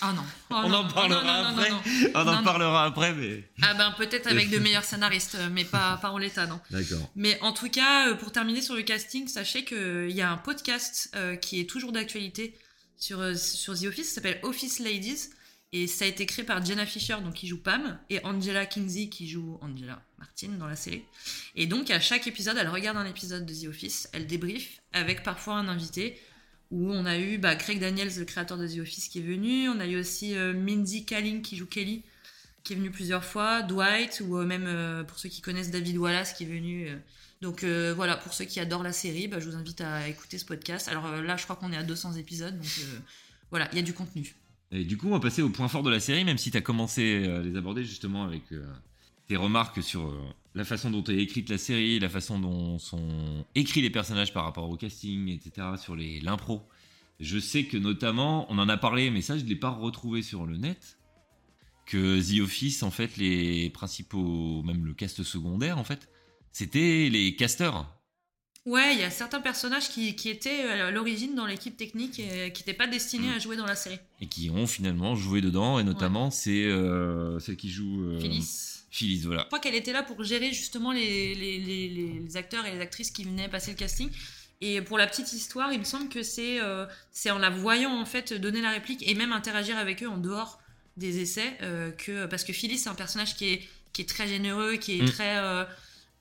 Speaker 14: Ah non. Oh
Speaker 5: On
Speaker 14: non,
Speaker 5: en parlera
Speaker 14: non, non, non,
Speaker 5: après. On en parlera après, mais.
Speaker 14: Ah ben peut-être avec de meilleurs scénaristes, euh, mais pas, pas en l'état, non.
Speaker 5: D'accord.
Speaker 14: Mais en tout cas, euh, pour terminer sur le casting, sachez qu'il y a un podcast euh, qui est toujours d'actualité sur, euh, sur The Office, ça s'appelle Office Ladies, et ça a été créé par Jenna Fisher, donc qui joue Pam, et Angela Kinsey, qui joue Angela Martin dans la série. Et donc à chaque épisode, elle regarde un épisode de The Office, elle débrief, avec parfois un invité, où on a eu bah, Craig Daniels, le créateur de The Office, qui est venu, on a eu aussi euh, Mindy Kaling, qui joue Kelly, qui est venu plusieurs fois, Dwight, ou euh, même euh, pour ceux qui connaissent David Wallace qui est venu. Donc voilà, pour ceux qui adorent la série, bah, je vous invite à écouter ce podcast. Alors là, je crois qu'on est à 200 épisodes, donc voilà, il y a du contenu.
Speaker 5: Et du coup, on va passer au point fort de la série, même si t'as commencé à les aborder justement avec tes remarques sur la façon dont est écrite la série, la façon dont sont écrits les personnages par rapport au casting, etc., sur les l'impro. Je sais que notamment, on en a parlé, mais ça je ne l'ai pas retrouvé sur le net, que The Office, en fait, les principaux, même le cast secondaire, en fait, c'était les casteurs.
Speaker 14: Ouais, il y a certains personnages qui, qui étaient à l'origine dans l'équipe technique et qui n'étaient pas destinés à jouer dans la série.
Speaker 5: Et qui ont finalement joué dedans, et notamment c'est euh, celle qui joue... euh,
Speaker 14: Phyllis.
Speaker 5: Phyllis, voilà.
Speaker 14: Je crois qu'elle était là pour gérer justement les, les, les, les acteurs et les actrices qui venaient passer le casting. Et pour la petite histoire, il me semble que c'est euh, c'est en la voyant en fait donner la réplique et même interagir avec eux en dehors des essais euh, que parce que Phyllis c'est un personnage qui est qui est très généreux, qui est
Speaker 5: Mm.
Speaker 14: très euh,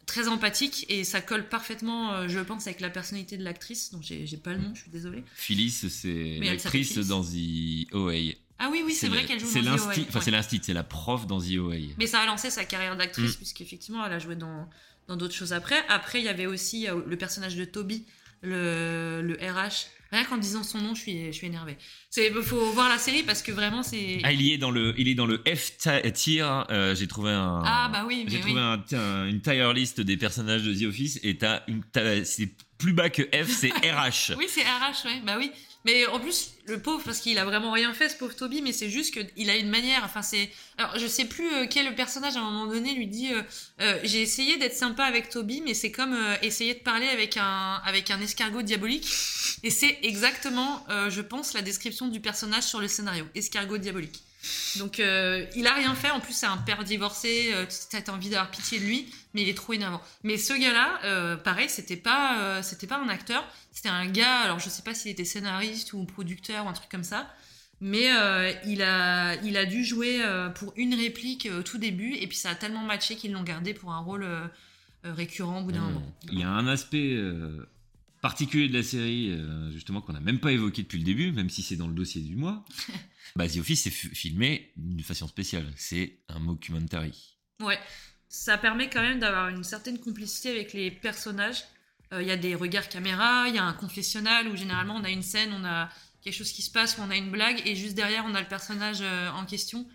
Speaker 14: très empathique et ça colle parfaitement, je pense, avec la personnalité de l'actrice. Donc j'ai pas le nom, je suis désolée.
Speaker 5: Phyllis, c'est l'actrice dans The OA.
Speaker 14: Ah oui oui c'est vrai qu'elle joue dans The
Speaker 5: enfin
Speaker 14: ouais.
Speaker 5: c'est l'instit, c'est la prof dans The OA.
Speaker 14: Mais ça a lancé sa carrière d'actrice,
Speaker 5: Mm.
Speaker 14: puisqu'effectivement, elle a joué dans dans d'autres choses après. Après, il y avait aussi euh, le personnage de Toby, le, le RH. Rien qu'en disant son nom, je suis, je suis énervée. C'est, faut voir la série parce que vraiment, c'est.
Speaker 5: Ah, il y est dans le, il est dans le F ti- tier. euh, j'ai trouvé un.
Speaker 14: Ah, bah oui,
Speaker 5: J'ai trouvé
Speaker 14: oui.
Speaker 5: un- un- une tier list des personnages de The Office et t'as une, t'as- c'est plus bas que F, c'est RH.
Speaker 14: Oui, c'est RH, ouais, bah oui. Mais en plus, le pauvre, parce qu'il a vraiment rien fait, ce pauvre Toby, mais c'est juste qu'il a une manière. Enfin, c'est. Alors, je sais plus euh, quel personnage à un moment donné lui dit euh, euh, J'ai essayé d'être sympa avec Toby, mais c'est comme euh, essayer de parler avec un, avec un escargot diabolique. Et c'est exactement, je pense, la description du personnage sur le scénario escargot diabolique. Donc, euh, il a rien fait. En plus, c'est un père divorcé. Euh, T'as envie d'avoir pitié de lui, mais il est trop énervant. Mais ce gars-là, euh, pareil, c'était pas, euh, c'était pas un acteur. C'était un gars. Alors, je sais pas s'il était scénariste ou producteur ou un truc comme ça. Mais il, a, il a dû jouer pour une réplique au tout début, et puis ça a tellement matché qu'ils l'ont gardé pour un rôle récurrent au bout d'un moment.
Speaker 5: Il y a un aspect particulier de la série, justement, qu'on n'a même pas évoqué depuis le début, même si c'est dans le dossier du mois. bah, The Office, c'est filmé d'une façon spéciale. C'est un mockumentary.
Speaker 14: Ouais, ça permet quand même d'avoir une certaine complicité avec les personnages. Euh, Il y a des regards caméra, il y a un confessionnal où généralement on a une scène, on a quelque chose qui se passe, où on a une blague, et juste derrière on a le personnage euh, en question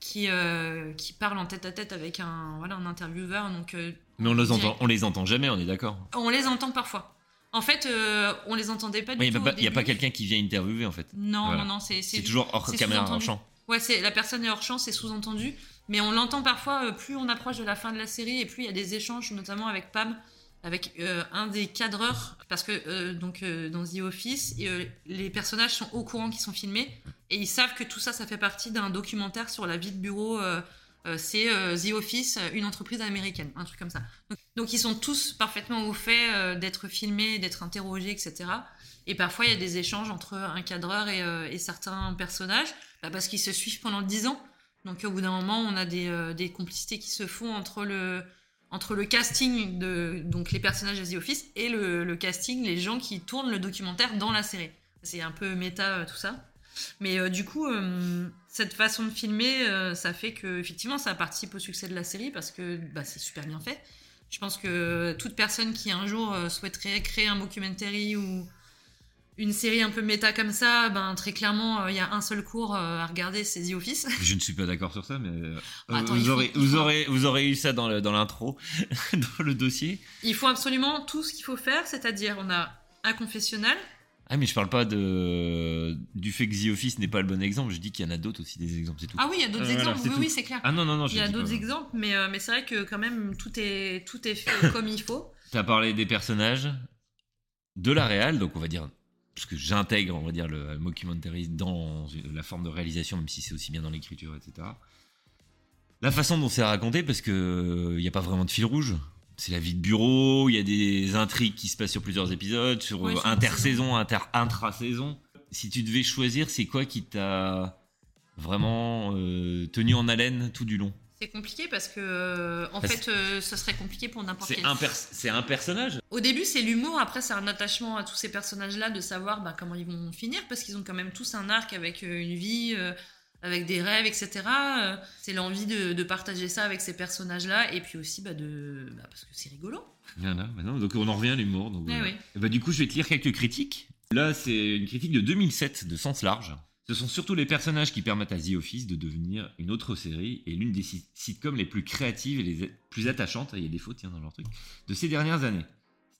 Speaker 14: qui, euh, qui parle en tête à tête avec un, voilà, un intervieweur. Donc,
Speaker 5: Mais on les,
Speaker 14: direct.
Speaker 5: entend, on les entend jamais, on est d'accord
Speaker 14: On les entend parfois. En fait, euh, on les entendait pas du
Speaker 5: Il n'y
Speaker 14: tout.
Speaker 5: a,
Speaker 14: au
Speaker 5: pas- y a pas quelqu'un qui vient interviewer, en fait.
Speaker 14: Non,
Speaker 5: Voilà.
Speaker 14: non, non, c'est
Speaker 5: C'est toujours hors caméra, hors champ.
Speaker 14: Ouais, c'est la personne est hors champ, c'est sous-entendu, mais on l'entend parfois. euh, plus on approche de la fin de la série et plus il y a des échanges, notamment avec Pam, avec euh, un des cadreurs, parce que euh, donc dans The Office, les personnages sont au courant qu'ils sont filmés et ils savent que tout ça, ça fait partie d'un documentaire sur la vie de bureau. Euh, c'est euh, The Office, euh, une entreprise américaine, un truc comme ça. Donc, ils sont tous parfaitement au fait d'être filmés, d'être interrogés, etc. Et parfois il y a des échanges entre un cadreur et, certains personnages, bah, parce qu'ils se suivent pendant 10 ans. Donc au bout d'un moment, on a des, complicités qui se font entre le, casting, de, donc les personnages de The Office, et le, casting, les gens qui tournent le documentaire dans la série. C'est un peu méta tout ça. Mais du coup, cette façon de filmer, euh, ça fait que effectivement, ça participe au succès de la série parce que bah, c'est super bien fait. Je pense que toute personne qui un jour euh, souhaiterait créer un documentary ou une série un peu méta comme ça, ben très clairement, euh, il y a un seul cours euh, à regarder, c'est The Office.
Speaker 5: Je ne suis pas d'accord sur ça, mais euh,
Speaker 14: Attends,
Speaker 5: vous,
Speaker 14: faut-
Speaker 5: aurez, vous,
Speaker 14: faut-
Speaker 5: aurez, vous aurez eu ça dans le- dans l'intro, dans le dossier.
Speaker 14: Il faut absolument tout ce qu'il faut faire, c'est-à-dire on a un confessionnal.
Speaker 5: Ah, mais je parle pas de, du fait que The Office n'est pas le bon exemple, je dis qu'il y en a d'autres aussi des exemples, c'est tout.
Speaker 14: Ah oui, il y a d'autres
Speaker 5: Euh,
Speaker 14: exemples, oui, c'est clair.
Speaker 5: Ah non, non, non,
Speaker 14: Il y a d'autres exemples, mais, euh, mais c'est vrai que quand même, tout est, tout est fait comme il faut.
Speaker 5: T'as parlé des personnages, de la réal, donc on va dire, parce que j'intègre, on va dire, le mockumentary dans la forme de réalisation, même si c'est aussi bien dans l'écriture, etc. La façon dont c'est raconté, parce que il n'y a pas vraiment de fil rouge. C'est la vie de bureau, il y a des intrigues qui se passent sur plusieurs épisodes, sur
Speaker 14: Ouais,
Speaker 5: euh, intersaison, inter, intra-saison. Si tu devais choisir, c'est quoi qui t'a vraiment euh, tenu en haleine tout du long?
Speaker 14: C'est compliqué parce que, euh, en
Speaker 5: Parce-
Speaker 14: fait, euh, ça serait compliqué pour n'importe quel.
Speaker 5: c'est un personnage?
Speaker 14: Au début, c'est l'humour. Après, c'est un attachement à tous ces personnages-là, de savoir bah, comment ils vont finir, parce qu'ils ont quand même tous un arc avec une vie, avec des rêves, etc. Euh, c'est l'envie de, de partager ça avec ces personnages-là, et puis aussi bah, de, bah, parce que c'est rigolo.
Speaker 5: Voilà, bah non, donc on en revient à l'humour. donc
Speaker 14: Eh
Speaker 5: voilà.
Speaker 14: oui.
Speaker 5: Et bah, du coup, je vais te lire quelques critiques. Là, c'est une critique de 2007 de Sens Large Ce sont surtout les personnages qui permettent à The Office de devenir une autre série et l'une des sit- sitcoms les plus créatives et les plus attachantes, il y a des fautes tiens, dans leur truc, de ces dernières années.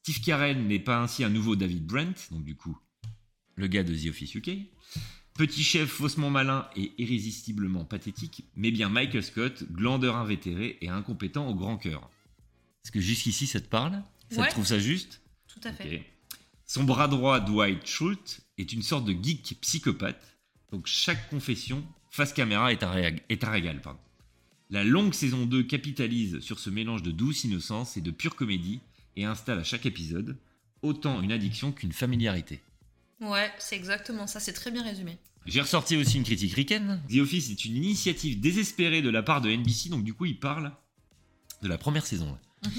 Speaker 5: Steve Carell n'est pas ainsi un nouveau David Brent, donc du coup, le gars de The Office UK. Petit chef faussement malin et irrésistiblement pathétique, mais bien Michael Scott, glandeur invétéré et incompétent au grand cœur. Est-ce que jusqu'ici ça te parle? Ça
Speaker 14: Ouais.
Speaker 5: te trouve ça juste?
Speaker 14: Tout à fait.
Speaker 5: Son bras droit, Dwight Schultz, est une sorte de geek psychopathe. Donc chaque confession face caméra est un, réag- est un régal. pardon. La longue saison 2 capitalise sur ce mélange de douce innocence et de pure comédie et installe à chaque épisode autant une addiction qu'une familiarité.
Speaker 14: Ouais, c'est exactement ça, c'est très bien résumé.
Speaker 5: J'ai ressorti aussi une critique ricaine. The Office est une initiative désespérée de la part de NBC, donc du coup il parle de la première saison. là.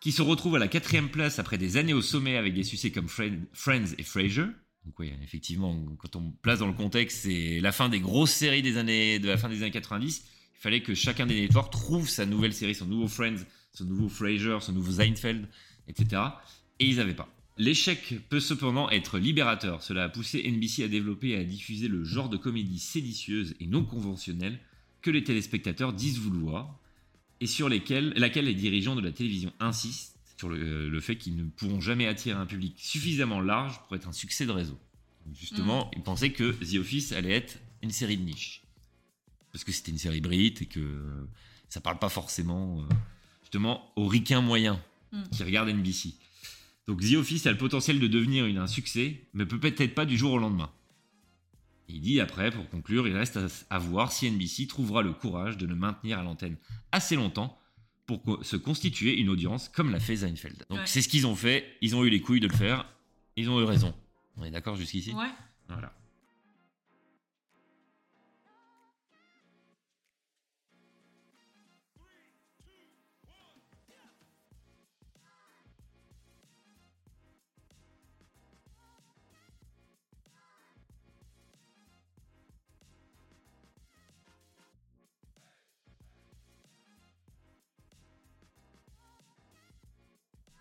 Speaker 5: Qui se retrouve à la quatrième place après des années au sommet avec des succès comme Friend- Friends et Frasier. Donc oui, effectivement, quand on place dans le contexte, c'est la fin des grosses séries des années, de la fin des années 90. Il fallait que chacun des networks trouve sa nouvelle série, son nouveau Friends, son nouveau Frasier, son nouveau Seinfeld, etc. Et ils n'avaient pas. L'échec peut cependant être libérateur. Cela a poussé NBC à développer et à diffuser le genre de comédie séditieuse et non conventionnelle que les téléspectateurs disent vouloir et sur laquelle les dirigeants de la télévision insistent sur le, le fait qu'ils ne pourront jamais attirer un public suffisamment large pour être un succès de réseau. Donc justement, ils pensaient que The Office allait être une série de niche. Parce que c'était une série brite et que ça parle pas forcément euh, justement aux ricains moyens
Speaker 14: Mm.
Speaker 5: qui regardent NBC. Donc The Office a le potentiel de devenir une- un succès, mais peut peut-être pas du jour au lendemain. Il dit après, pour conclure, il reste à, à voir si NBC trouvera le courage de le maintenir à l'antenne assez longtemps pour co- se constituer une audience comme l'a fait Seinfeld. Donc
Speaker 14: Ouais.
Speaker 5: c'est ce qu'ils ont fait, ils ont eu les couilles de le faire, ils ont eu raison. On est d'accord jusqu'ici?
Speaker 14: Ouais.
Speaker 5: Voilà.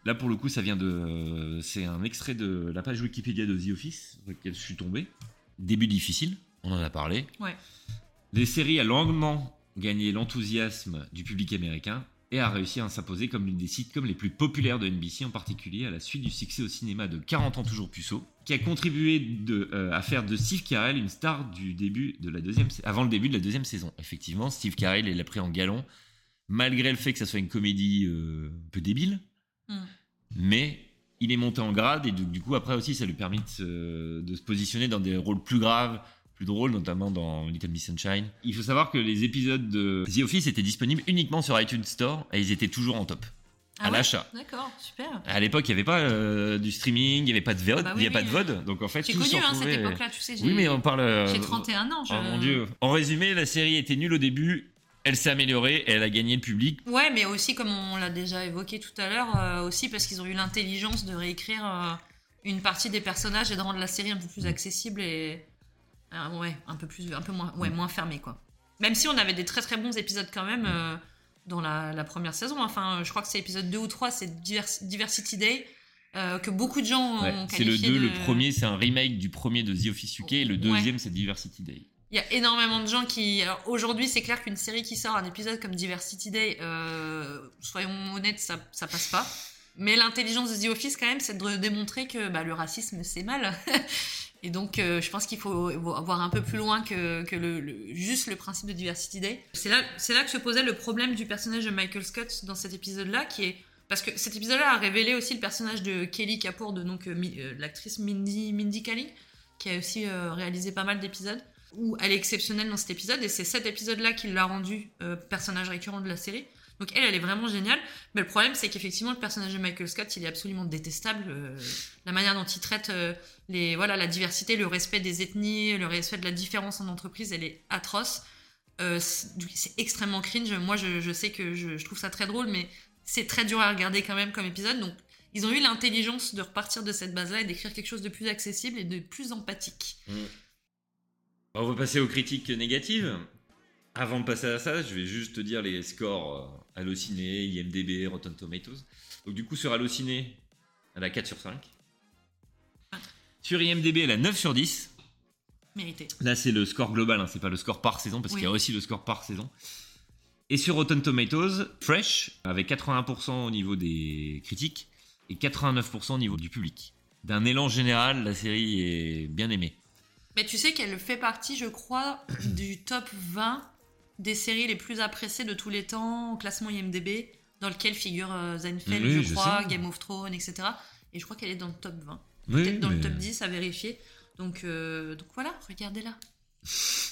Speaker 5: Là, pour le coup, ça vient de. C'est un extrait de la page Wikipédia de The Office, sur laquelle je suis tombé. Début difficile, on en a parlé.
Speaker 14: Ouais.
Speaker 5: Les séries a longuement gagné l'enthousiasme du public américain et a réussi à s'imposer comme l'une des sitcoms les plus populaires de NBC, en particulier à la suite du succès au cinéma de 40 ans toujours puceau, qui a contribué de, euh, à faire de Steve Carell une star du début de la deuxième, avant le début de la deuxième saison. Effectivement, Steve Carell l'a pris en galon, malgré le fait que ça soit une comédie euh, un peu débile,
Speaker 14: Mm.
Speaker 5: mais il est monté en grade et du, du coup après aussi ça lui a permis de se, de se positionner dans des rôles plus graves, plus drôles, notamment dans Little Miss Sunshine. Il faut savoir que les épisodes de The Office étaient disponibles uniquement sur iTunes Store et ils étaient toujours en top
Speaker 14: Ah
Speaker 5: à
Speaker 14: ouais
Speaker 5: l'achat.
Speaker 14: D'accord, super.
Speaker 5: À l'époque, il n'y avait pas euh, du streaming, il n'y avait pas de VOD,
Speaker 14: Ah bah
Speaker 5: il n'y
Speaker 14: oui,
Speaker 5: avait pas
Speaker 14: oui,
Speaker 5: de VOD, donc en fait
Speaker 14: J'ai connu hein, cette époque-là, tu sais.
Speaker 5: Oui, mais on parle. euh,
Speaker 14: J'ai 31 ans. Je...
Speaker 5: Oh mon dieu. En résumé, la série était nulle au début, elle s'est améliorée, et elle a gagné le public.
Speaker 14: Ouais, mais aussi, comme on l'a déjà évoqué tout à l'heure, euh, aussi parce qu'ils ont eu l'intelligence de réécrire euh, une partie des personnages et de rendre la série un peu
Speaker 5: Mm.
Speaker 14: plus accessible et. euh, ouais, un peu, plus, un peu moins, ouais,
Speaker 5: Mm.
Speaker 14: moins fermée, quoi. Même si on avait des très très bons épisodes quand même euh, dans la, la première saison. Enfin, je crois que c'est épisode 2 ou 3, c'est Divers- Diversity Day, euh, que beaucoup de gens
Speaker 5: Ouais,
Speaker 14: ont
Speaker 5: c'est le
Speaker 14: qualifié
Speaker 5: 2,
Speaker 14: de-
Speaker 5: le premier, c'est un remake du premier de The Office UK, et le deuxième, c'est Diversity Day.
Speaker 14: Il y a énormément de gens qui. Alors aujourd'hui, c'est clair qu'une série qui sort un épisode comme Diversity Day, euh, soyons honnêtes, ça, ça passe pas. Mais l'intelligence de The Office, quand même, c'est de démontrer que bah, le racisme, c'est mal. Et donc, euh, je pense qu'il faut voir un peu plus loin que, juste le principe de Diversity Day. C'est là, que se posait le problème du personnage de Michael Scott dans cet épisode-là, qui est. Parce que cet épisode-là a révélé aussi le personnage de Kelly Kapoor, de donc, euh, l'actrice Mindy, Mindy Kaling, qui a aussi réalisé pas mal d'épisodes où elle est exceptionnelle dans cet épisode et c'est cet épisode-là qui l'a rendu euh, personnage récurrent de la série. Donc elle, elle est vraiment géniale. Mais le problème, c'est qu'effectivement, le personnage de Michael Scott, il est absolument détestable. euh, la manière dont il traite euh, les, voilà, la diversité, le respect des ethnies, le respect de la différence en entreprise, elle est atroce. Euh, c'est extrêmement cringe. Moi, je, je sais que je, je trouve ça très drôle, mais c'est très dur à regarder quand même comme épisode. Donc, ils ont eu l'intelligence de repartir de cette base-là et d'écrire quelque chose de plus accessible et de plus empathique.
Speaker 5: On va passer aux critiques négatives. Avant de passer à ça, je vais juste te dire les scores euh, Allociné, IMDB, Rotten Tomatoes. Donc du coup sur Allociné, elle a 4 sur 5. Sur IMDB, elle a 9 sur 10.
Speaker 14: Mérité.
Speaker 5: Là, c'est le score global, hein, c'est pas le score par saison, parce
Speaker 14: Oui.
Speaker 5: qu'il y a aussi le score par saison. Et sur Rotten Tomatoes, Fresh, avec 80% au niveau des critiques et 89% au niveau du public. D'un élan général, la série est bien aimée.
Speaker 14: Mais tu sais qu'elle fait partie, je crois, du top 20 des séries les plus appréciées de tous les temps, au classement IMDB, dans lequel figure euh, Seinfeld,
Speaker 5: Oui,
Speaker 14: je,
Speaker 5: je
Speaker 14: crois,
Speaker 5: sais.
Speaker 14: Game of Thrones, etc. Et je crois qu'elle est dans le top 20.
Speaker 5: Oui,
Speaker 14: Peut-être dans le top 10 à vérifier. Donc, euh, donc voilà, regardez-la.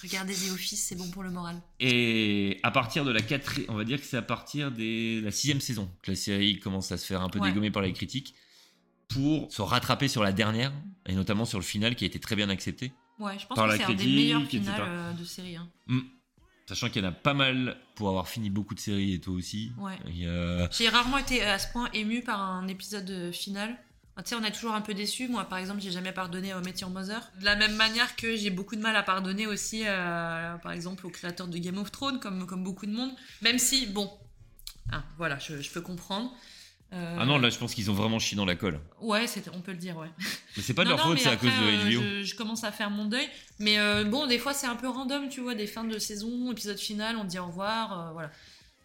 Speaker 14: Regardez The Office, c'est bon pour le moral.
Speaker 5: Et à partir de la quatrième, on va dire que c'est à partir de la sixième saison que la série commence à se faire un peu
Speaker 14: Ouais.
Speaker 5: dégommer par les critiques pour se rattraper sur la dernière et notamment sur le final qui a été très bien accepté.
Speaker 14: Ouais, je pense
Speaker 5: Par
Speaker 14: que c'est un des meilleurs finales euh, de série. hein.
Speaker 5: Hmm. Sachant qu'il y en a pas mal pour avoir fini beaucoup de séries et toi aussi.
Speaker 14: Ouais.
Speaker 5: A-
Speaker 14: J'ai rarement été à ce point ému par un épisode euh, final. Ah, Tu sais, on est toujours un peu déçu. Moi, par exemple, j'ai jamais pardonné au Met Your Mother. De la même manière que j'ai beaucoup de mal à pardonner aussi, euh, par exemple, au créateur de Game of Thrones, comme, comme beaucoup de monde. Même si, bon, ah, voilà, je, je peux comprendre. Euh,
Speaker 5: Ah non, là je pense qu'ils ont vraiment chié dans la colle.
Speaker 14: Ouais, c'est- on peut le dire, ouais.
Speaker 5: Mais c'est pas de
Speaker 14: Non,
Speaker 5: leur
Speaker 14: non,
Speaker 5: faute, c'est à cause de
Speaker 14: euh,
Speaker 5: HBO.
Speaker 14: je, je commence à faire mon deuil. Mais euh, bon, des fois, c'est un peu random, tu vois, des fins de saison, épisode final, on dit au revoir, euh, voilà.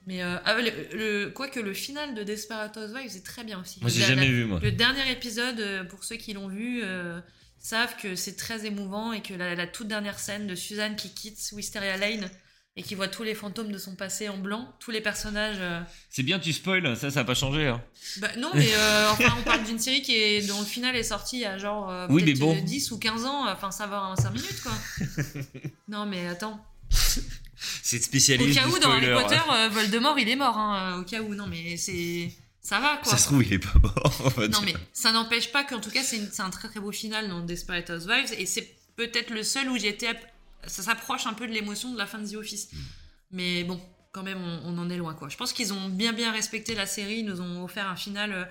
Speaker 14: Mais euh, ah, le, le- quoique le final de Desperate Housewives est très bien aussi.
Speaker 5: Moi, j'ai jamais vu, moi.
Speaker 14: Le dernier épisode, euh, pour ceux qui l'ont vu, euh, savent que c'est très émouvant et que la, la toute dernière scène de Suzanne qui quitte Wisteria Lane et qui voit tous les fantômes de son passé en blanc, tous les personnages. euh,
Speaker 5: C'est bien, tu spoil, ça, ça a pas changé. Hein.
Speaker 14: bah, non, mais euh, enfin, on parle d'une série qui est, dont le final est sorti il y a genre euh,
Speaker 5: Oui, mais bon.
Speaker 14: euh, 10 ou 15 ans, enfin ça va en 5 minutes quoi. non, mais attends.
Speaker 5: C'est
Speaker 14: Au
Speaker 5: spécialiste
Speaker 14: cas
Speaker 5: du
Speaker 14: où, dans Harry. Potter, euh, Voldemort il est mort, hein, euh, au cas où, non, mais c'est. Ça va quoi.
Speaker 5: Ça se trouve, il est pas mort. on va
Speaker 14: Non,
Speaker 5: dire.
Speaker 14: mais ça n'empêche pas qu'en tout cas, c'est un très très beau final dans Desperate Housewives et c'est peut-être le seul où j'étais. Ça s'approche un peu de l'émotion de la fin de The Office. Mais bon, quand même, on, on en est loin quoi. Je pense qu'ils ont bien bien respecté la série, ils nous ont offert un final euh,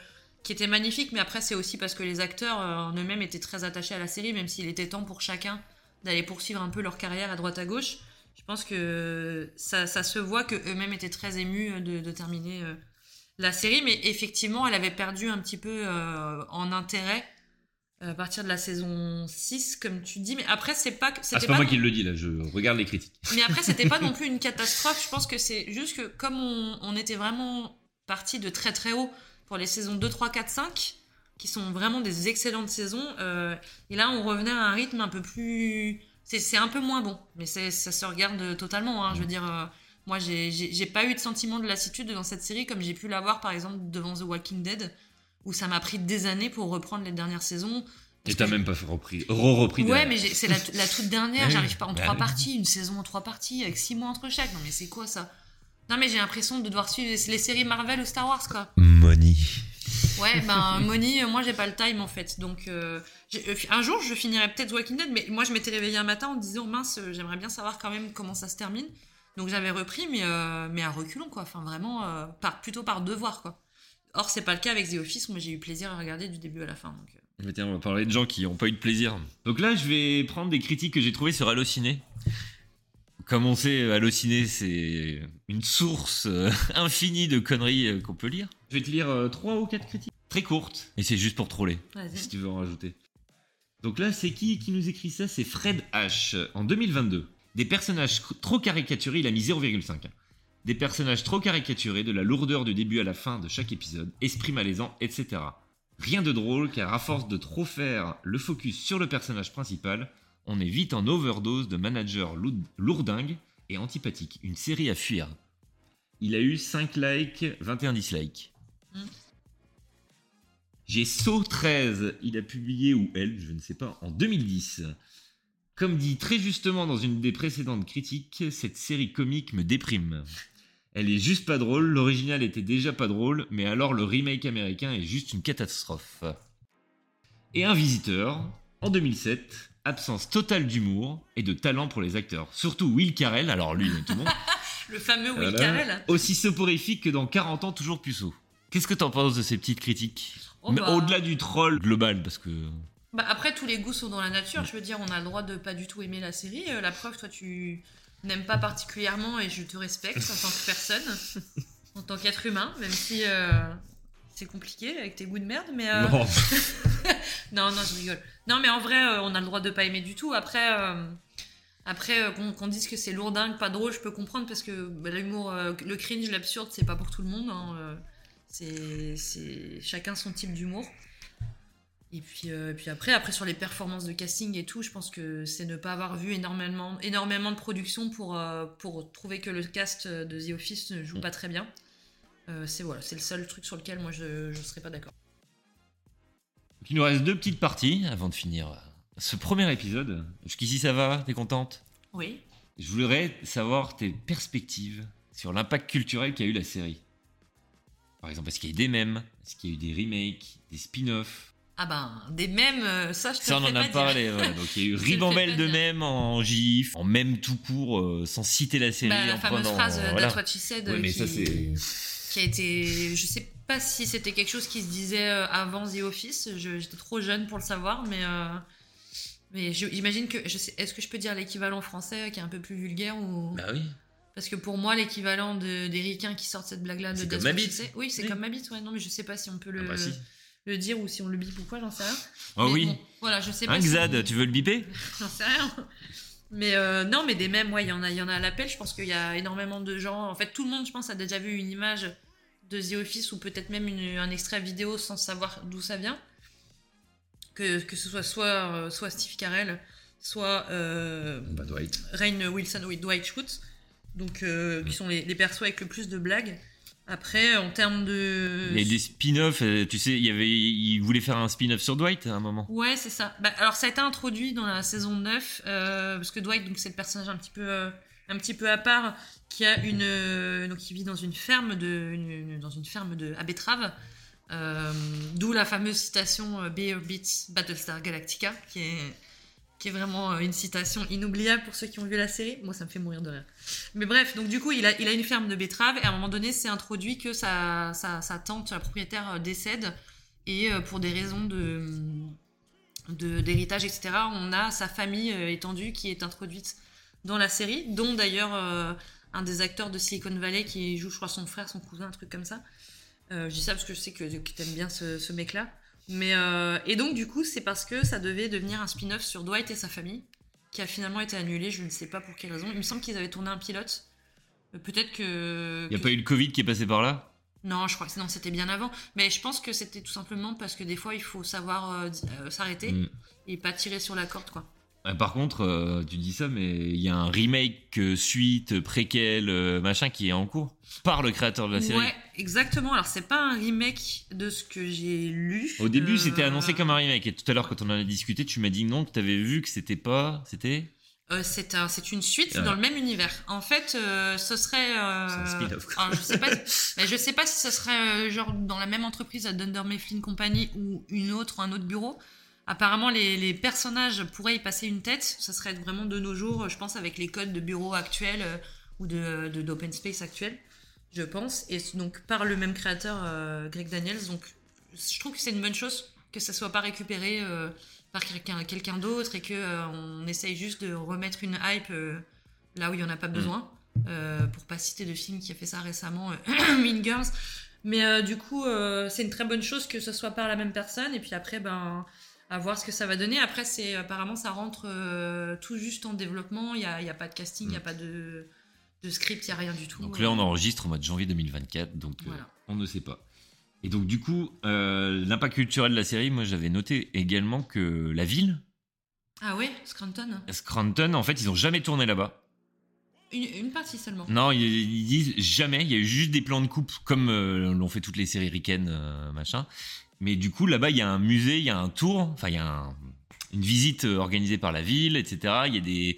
Speaker 14: qui était magnifique, mais après, c'est aussi parce que les acteurs euh, en eux-mêmes étaient très attachés à la série, même s'il était temps pour chacun d'aller poursuivre un peu leur carrière à droite à gauche. Je pense que ça, ça se voit que eux-mêmes étaient très émus euh, de, de terminer euh, la série, mais effectivement, elle avait perdu un petit peu en intérêt à partir de la saison 6, comme tu dis. Mais après, c'est pas
Speaker 5: Ah,
Speaker 14: c'était
Speaker 5: c'est pas moi
Speaker 14: non-
Speaker 5: qui le dis là, je regarde les critiques.
Speaker 14: mais après, c'était pas non plus une catastrophe. Je pense que c'est juste que comme on, on était vraiment parti de très très haut pour les saisons 2, 3, 4, 5, qui sont vraiment des excellentes saisons, euh, et là on revenait à un rythme un peu plus. C'est un peu moins bon, mais ça se regarde totalement. hein. Je veux dire, euh, moi j'ai pas eu de sentiment de lassitude dans cette série comme j'ai pu l'avoir par exemple devant The Walking Dead, où ça m'a pris des années pour reprendre les dernières saisons.
Speaker 5: Et t'as même pas repris, re-repris.
Speaker 14: Ouais, mais c'est la, la toute dernière, j'arrive pas en
Speaker 5: bah
Speaker 14: trois
Speaker 5: oui.
Speaker 14: parties, une saison en trois parties, avec six mois entre chaque. Non, mais c'est quoi ça? Non, mais j'ai l'impression de devoir suivre les, séries Marvel ou Star Wars, quoi.
Speaker 5: Money.
Speaker 14: Ouais, ben, Moni, euh, moi j'ai pas le time en fait. Donc, euh, euh, un jour je finirai peut-être Walking Dead, mais moi je m'étais réveillée un matin en me disant mince, j'aimerais bien savoir quand même comment ça se termine. Donc j'avais repris, mais, euh, mais à reculons, quoi. Enfin, vraiment, euh, par, plutôt par devoir, quoi. Or, c'est pas le cas avec The Office, moi j'ai eu plaisir à regarder du début à la fin. Donc, euh.
Speaker 5: Mais tiens, on va parler de gens qui n'ont pas eu de plaisir. Donc là, je vais prendre des critiques que j'ai trouvées sur Allociné. Comme on sait, Allociné, c'est une source euh, infinie de conneries euh, qu'on peut lire. Je vais te lire euh, trois ou quatre critiques. Très courtes. Et c'est juste pour troller, si tu veux en rajouter. Donc là, c'est qui qui nous écrit ça? C'est Fred H. En 2022. Des personnages trop caricaturés, il a mis 0,5. Des personnages trop caricaturés, de la lourdeur du début à la fin de chaque épisode, esprit malaisant, etc. Rien de drôle car à force de trop faire le focus sur le personnage principal, on est vite en overdose de managers loud- lourdingues et antipathiques. Une série à fuir. Il a eu 5 likes, 21 dislikes.
Speaker 14: Mm.
Speaker 5: J'ai So13, il a publié, ou elle, je ne sais pas, en 2010. Comme dit très justement dans une des précédentes critiques, cette série comique me déprime. Elle est juste pas drôle, l'original était déjà pas drôle, mais alors le remake américain est juste une catastrophe. Et un visiteur, en 2007, absence totale d'humour et de talent pour les acteurs. Surtout Will Carell, alors lui, tout le monde.
Speaker 14: Le fameux Will
Speaker 5: Voilà.
Speaker 14: Carell.
Speaker 5: Aussi soporifique que dans 40 ans, toujours puceau. Qu'est-ce que t'en penses de ces petites critiques
Speaker 14: Oh
Speaker 5: Mais
Speaker 14: bah.
Speaker 5: Au-delà du troll global, parce que.
Speaker 14: Bah après, tous les goûts sont dans la nature. Je veux dire, on a le droit de pas du tout aimer la série. Euh, la preuve, toi, tu n'aimes pas particulièrement et je te respecte en tant que personne, en tant qu'être humain, même si euh, c'est compliqué avec tes goûts de merde. Mais, euh,
Speaker 5: Non.
Speaker 14: non, non, je rigole. Non, mais en vrai, euh, on a le droit de pas aimer du tout. Après, euh, après qu'on dise que c'est lourdingue, pas drôle, je peux comprendre parce que bah, l'humour, le cringe, l'absurde, c'est pas pour tout le monde. hein, c'est c'est chacun son type d'humour. Et puis, euh, et puis après, après sur les performances de casting et tout, je pense que c'est ne pas avoir vu énormément, énormément de production pour, euh, pour trouver que le cast de The Office ne joue pas très bien. Euh, c'est voilà, c'est le seul truc sur lequel moi je ne serais pas d'accord.
Speaker 5: Il nous reste deux petites parties avant de finir ce premier épisode. Jusqu'ici, ça va? T'es contente?
Speaker 14: Oui.
Speaker 5: Je voudrais savoir tes perspectives sur l'impact culturel qu'a eu la série. Par exemple, est-ce qu'il y a eu des mèmes? Est-ce qu'il y a eu des remakes? Des spin-offs?
Speaker 14: Ah ben, des mèmes, euh, ça je te
Speaker 5: Ça, on
Speaker 14: le
Speaker 5: en a parlé. voilà. Donc, il y a eu
Speaker 14: le
Speaker 5: ribambelle de mèmes en gif, en mèmes tout court, euh, sans citer la série.
Speaker 14: Bah, la
Speaker 5: en
Speaker 14: fameuse
Speaker 5: prenant-
Speaker 14: phrase euh,
Speaker 5: voilà.
Speaker 14: What she said
Speaker 5: Ouais, mais
Speaker 14: qui,
Speaker 5: ça,
Speaker 14: qui a été. Je sais pas si c'était quelque chose qui se disait euh, avant The Office. J'étais trop jeune pour le savoir, mais. euh, Mais j'imagine que. Est-ce que je peux dire l'équivalent français qui est un peu plus vulgaire ou...
Speaker 5: Bah oui.
Speaker 14: Parce que pour moi, l'équivalent de, des ricains qui sortent cette blague-là de
Speaker 5: C'est comme
Speaker 14: What
Speaker 5: ma
Speaker 14: She
Speaker 5: bite.
Speaker 14: Said- Oui, c'est
Speaker 5: Oui.
Speaker 14: comme ma bite, ouais. Non, mais je sais pas si on peut le,
Speaker 5: Ah bah si.
Speaker 14: Le dire ou si on le bip ou quoi, j'en sais rien.
Speaker 5: Oh
Speaker 14: Mais
Speaker 5: oui.
Speaker 14: bon, voilà, je sais pas.
Speaker 5: Hein,
Speaker 14: si-
Speaker 5: Xad, tu veux le biper
Speaker 14: J'en sais rien. Mais euh, non, mais des ouais, il y en a, il y en a à l'appel. Je pense qu'il y a énormément de gens. En fait, tout le monde, je pense, a déjà vu une image de The Office ou peut-être même une- un extrait vidéo sans savoir d'où ça vient. Que, que ce soit soit, euh, soit Steve Carell, soit euh,
Speaker 5: Bah, Dwight.
Speaker 14: Rain Wilson, oui, Dwight Schrute. Donc, euh, qui sont les, les persos avec le plus de blagues. Après, en termes de.
Speaker 5: Il y a des spin-offs, euh, tu sais, il y avait, il voulait faire un spin-off sur Dwight à un moment.
Speaker 14: Ouais, c'est ça. Bah, alors, ça a été introduit dans la saison 9, euh, parce que Dwight, donc, c'est le personnage un petit peu, euh, un petit peu à part, qui a une, euh, donc, qui vit dans une ferme de, une- une- dans une ferme de à betteraves. Euh, D'où la fameuse citation Bear Beats Battlestar Galactica, qui est, qui est vraiment euh, une citation inoubliable pour ceux qui ont vu la série. Moi, ça me fait mourir de rire. Mais bref, donc du coup, il a, il a une ferme de betteraves et à un moment donné, c'est introduit que sa, sa, sa tante, la propriétaire, euh, décède et euh, pour des raisons de d'héritage, etc., on a sa famille étendue qui est introduite dans la série, dont d'ailleurs un des acteurs de Silicon Valley qui joue, je crois, son frère, son cousin, un truc comme ça. Euh, je dis ça parce que je sais que, que t'aimes bien ce, ce mec-là. Mais euh, et donc du coup, c'est parce que ça devait devenir un spin-off sur Dwight et sa famille, qui a finalement été annulé. Je ne sais pas pour quelle raison. Il me semble qu'ils avaient tourné un pilote. Euh, Peut-être que.
Speaker 5: Il n'y a
Speaker 14: que-
Speaker 5: pas eu le Covid qui est passé par là?
Speaker 14: Non, je crois que non, c'était bien avant. Mais je pense que c'était tout simplement parce que des fois, il faut savoir euh, euh, s'arrêter
Speaker 5: Mm.
Speaker 14: et pas tirer sur la corde, quoi.
Speaker 5: Euh, Par contre, euh, tu dis ça, mais il y a un remake, euh, suite, préquel, machin qui est en cours par le créateur de la série.
Speaker 14: Ouais, exactement. Alors, c'est pas un remake de ce que j'ai lu.
Speaker 5: Au début,
Speaker 14: Euh,
Speaker 5: c'était annoncé comme un remake. Et tout à l'heure, quand on en a discuté, tu m'as dit non, que tu avais vu que c'était pas. C'était?
Speaker 14: euh, c'est un- c'est une suite
Speaker 5: Ouais.
Speaker 14: dans le même univers. En fait, euh, ce serait. euh,
Speaker 5: C'est un spin-off,
Speaker 14: je sais pas. mais je sais pas si ce serait genre dans la même entreprise à Dunder Mifflin Company ou une autre, un autre bureau. Apparemment, les, les personnages pourraient y passer une tête. Ce serait vraiment de nos jours, je pense, avec les codes de bureau actuels euh, ou de d'open space actuels, je pense. Et donc par le même créateur, euh, Greg Daniels. Donc, je trouve que c'est une bonne chose que ça soit pas récupéré euh, par quelqu'un d'autre et que on essaye juste de remettre une hype là où il y en a pas besoin. Euh, pour pas citer de film qui a fait ça récemment, Mean Girls. Mais du coup, c'est une très bonne chose que ce soit par la même personne. Et puis après, ben, à voir ce que ça va donner. Après, c'est apparemment, ça rentre euh, tout juste en développement. Il n'y a, pas de casting, il n'y a pas de, de script, il n'y a rien du tout.
Speaker 5: Donc là, on enregistre au mois de janvier 2024, donc euh, on ne sait pas. Et donc, du coup, euh, l'impact culturel de la série, moi, j'avais noté également que la ville,
Speaker 14: Ah ouais, Scranton
Speaker 5: Scranton, en fait, ils ont jamais tourné là-bas.
Speaker 14: une, une partie seulement.
Speaker 5: Non, ils, ils disent jamais. Il y a eu juste des plans de coupe, comme euh, l'ont fait toutes les séries euh, machin. Mais du coup, là-bas, il y a un musée, il y a un tour, enfin, il y a un- une visite euh, organisée par la ville, etc. Il y a des,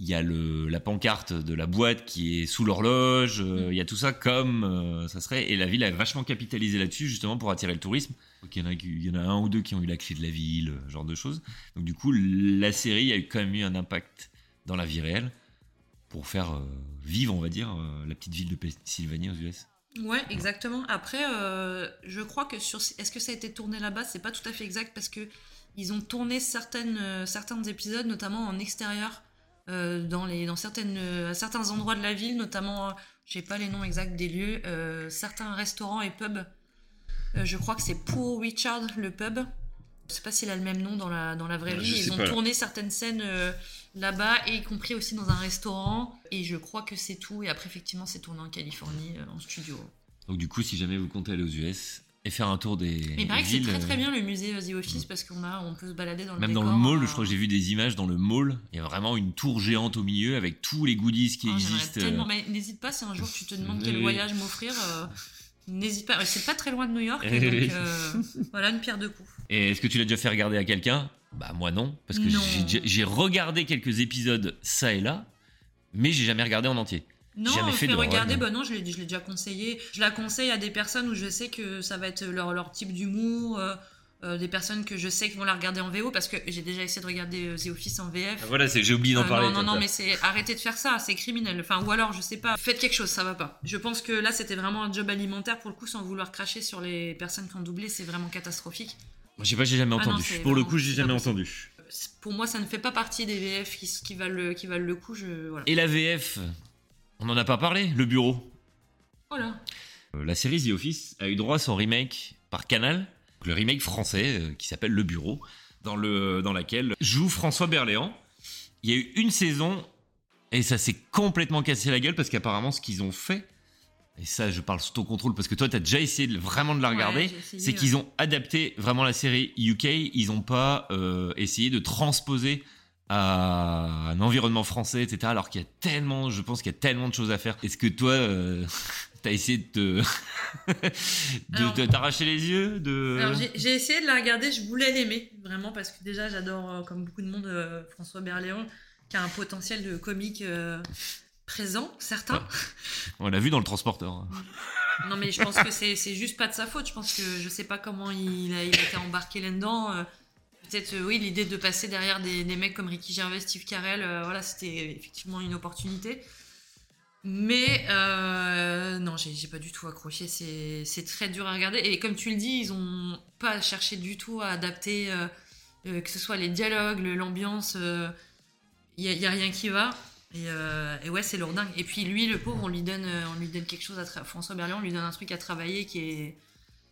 Speaker 5: il y a le, la pancarte de la boîte qui est sous l'horloge. euh, Il y a tout ça comme euh, ça serait. Et la ville a vachement capitalisé là-dessus, justement, pour attirer le tourisme. Donc, il y en a, qui- il y en a un ou deux qui ont eu la clé de la ville, ce genre de choses. Donc, du coup, la série a eu quand même eu un impact dans la vie réelle pour faire euh, vivre, on va dire, la petite ville de Pennsylvanie aux US.
Speaker 14: Ouais, exactement. Après, euh, je crois que sur. Est-ce que ça a été tourné là-bas? C'est pas tout à fait exact parce que ils ont tourné certaines, euh, certains épisodes, notamment en extérieur, euh, dans, les, dans certaines, à certains endroits de la ville, notamment, j'ai pas les noms exacts des lieux, certains restaurants et pubs. Je crois que c'est Poor Richard, le pub. Je sais pas s'il a le même nom dans la, dans la vraie vie. Ils ont
Speaker 5: pas,
Speaker 14: tourné certaines scènes là-bas, et y compris aussi dans un restaurant. Et je crois que c'est tout. Et après, effectivement, c'est tourné en Californie, euh, en studio.
Speaker 5: Donc du coup, si jamais vous comptez aller aux US et faire un tour des
Speaker 14: Mais il paraît que c'est très très
Speaker 5: euh,
Speaker 14: bien le musée The Office parce qu'on a, on peut se balader dans le
Speaker 5: Même dans le mall,
Speaker 14: euh,
Speaker 5: je crois que j'ai vu des images dans le mall. Il y a vraiment une tour géante au milieu avec tous les goodies qui
Speaker 14: Ah,
Speaker 5: existent.
Speaker 14: tellement- mais n'hésite pas si un jour tu te demandes quel voyage m'offrir. euh, N'hésite pas, c'est pas très loin de New York, donc euh, voilà une pierre deux coups.
Speaker 5: Et est-ce que tu l'as déjà fait regarder à quelqu'un? Bah moi non, parce que j'ai regardé quelques épisodes ça et là, mais j'ai jamais regardé en entier.
Speaker 14: Non,
Speaker 5: jamais fait
Speaker 14: fait
Speaker 5: de
Speaker 14: regarder, bah non, je l'ai je l'ai déjà conseillé. Je la conseille à des personnes où je sais que ça va être leur, leur type d'humour, euh, euh, des personnes que je sais qui vont la regarder en VO parce que j'ai déjà essayé de regarder euh, The Office en VF.
Speaker 5: Ah, voilà, c'est- j'ai oublié d'en
Speaker 14: Euh,
Speaker 5: parler,
Speaker 14: Non, non, non, mais c'est arrêtez de faire ça, c'est criminel. Enfin, ou alors, je sais pas, faites quelque chose, ça va pas. Je pense que là, c'était vraiment un job alimentaire pour le coup, sans vouloir cracher sur les personnes qui ont doublé, c'est vraiment catastrophique.
Speaker 5: Je sais pas, j'ai jamais
Speaker 14: Ah non,
Speaker 5: entendu. Pour le coup, j'ai jamais entendu.
Speaker 14: Pour moi, ça ne fait pas partie des VF qui, qui, valent, le, qui valent le coup. Je, voilà.
Speaker 5: Et la VF, on n'en a pas parlé, le bureau.
Speaker 14: Voilà.
Speaker 5: Euh, La série The Office a eu droit à son remake par Canal, le remake français euh, qui s'appelle Le Bureau, dans, le, dans laquelle joue François Berléand. Il y a eu une saison et ça s'est complètement cassé la gueule parce qu'apparemment ce qu'ils ont fait, et ça je parle sous ton contrôle parce que toi tu as déjà essayé de- vraiment de la regarder, c'est
Speaker 14: ouais.
Speaker 5: qu'ils ont adapté vraiment la série UK, ils n'ont pas euh, essayé de transposer à un environnement français, etc. Alors qu'il y a tellement, je pense qu'il y a tellement de choses à faire. Est-ce que toi, euh, t'as essayé de te- t'arracher les yeux, de
Speaker 14: Alors, j'ai- essayé de la regarder, je voulais l'aimer, vraiment, parce que déjà, j'adore, euh, comme beaucoup de monde, euh, François Berléand, qui a un potentiel de comique euh, présent, certain.
Speaker 5: On l'a vu dans le transporteur. hein.
Speaker 14: Non, mais je pense que c'est c'est juste pas de sa faute. Je pense que je sais pas comment il a, il a été embarqué là-dedans. euh, Peut-être, euh, oui, l'idée de passer derrière des, des mecs comme Ricky Gervais, Steve Carell, euh, voilà, c'était effectivement une opportunité. Mais non, j'ai j'ai pas du tout accroché. C'est c'est très dur à regarder. Et comme tu le dis, ils ont pas cherché du tout à adapter, que ce soit les dialogues, l'ambiance. Il y, a- y a rien qui va. Et, euh, et ouais, c'est lourdingue. Et puis lui, le pauvre, on lui donne, euh, on lui donne quelque chose à tra- François Berliand, on lui donne un truc à travailler qui est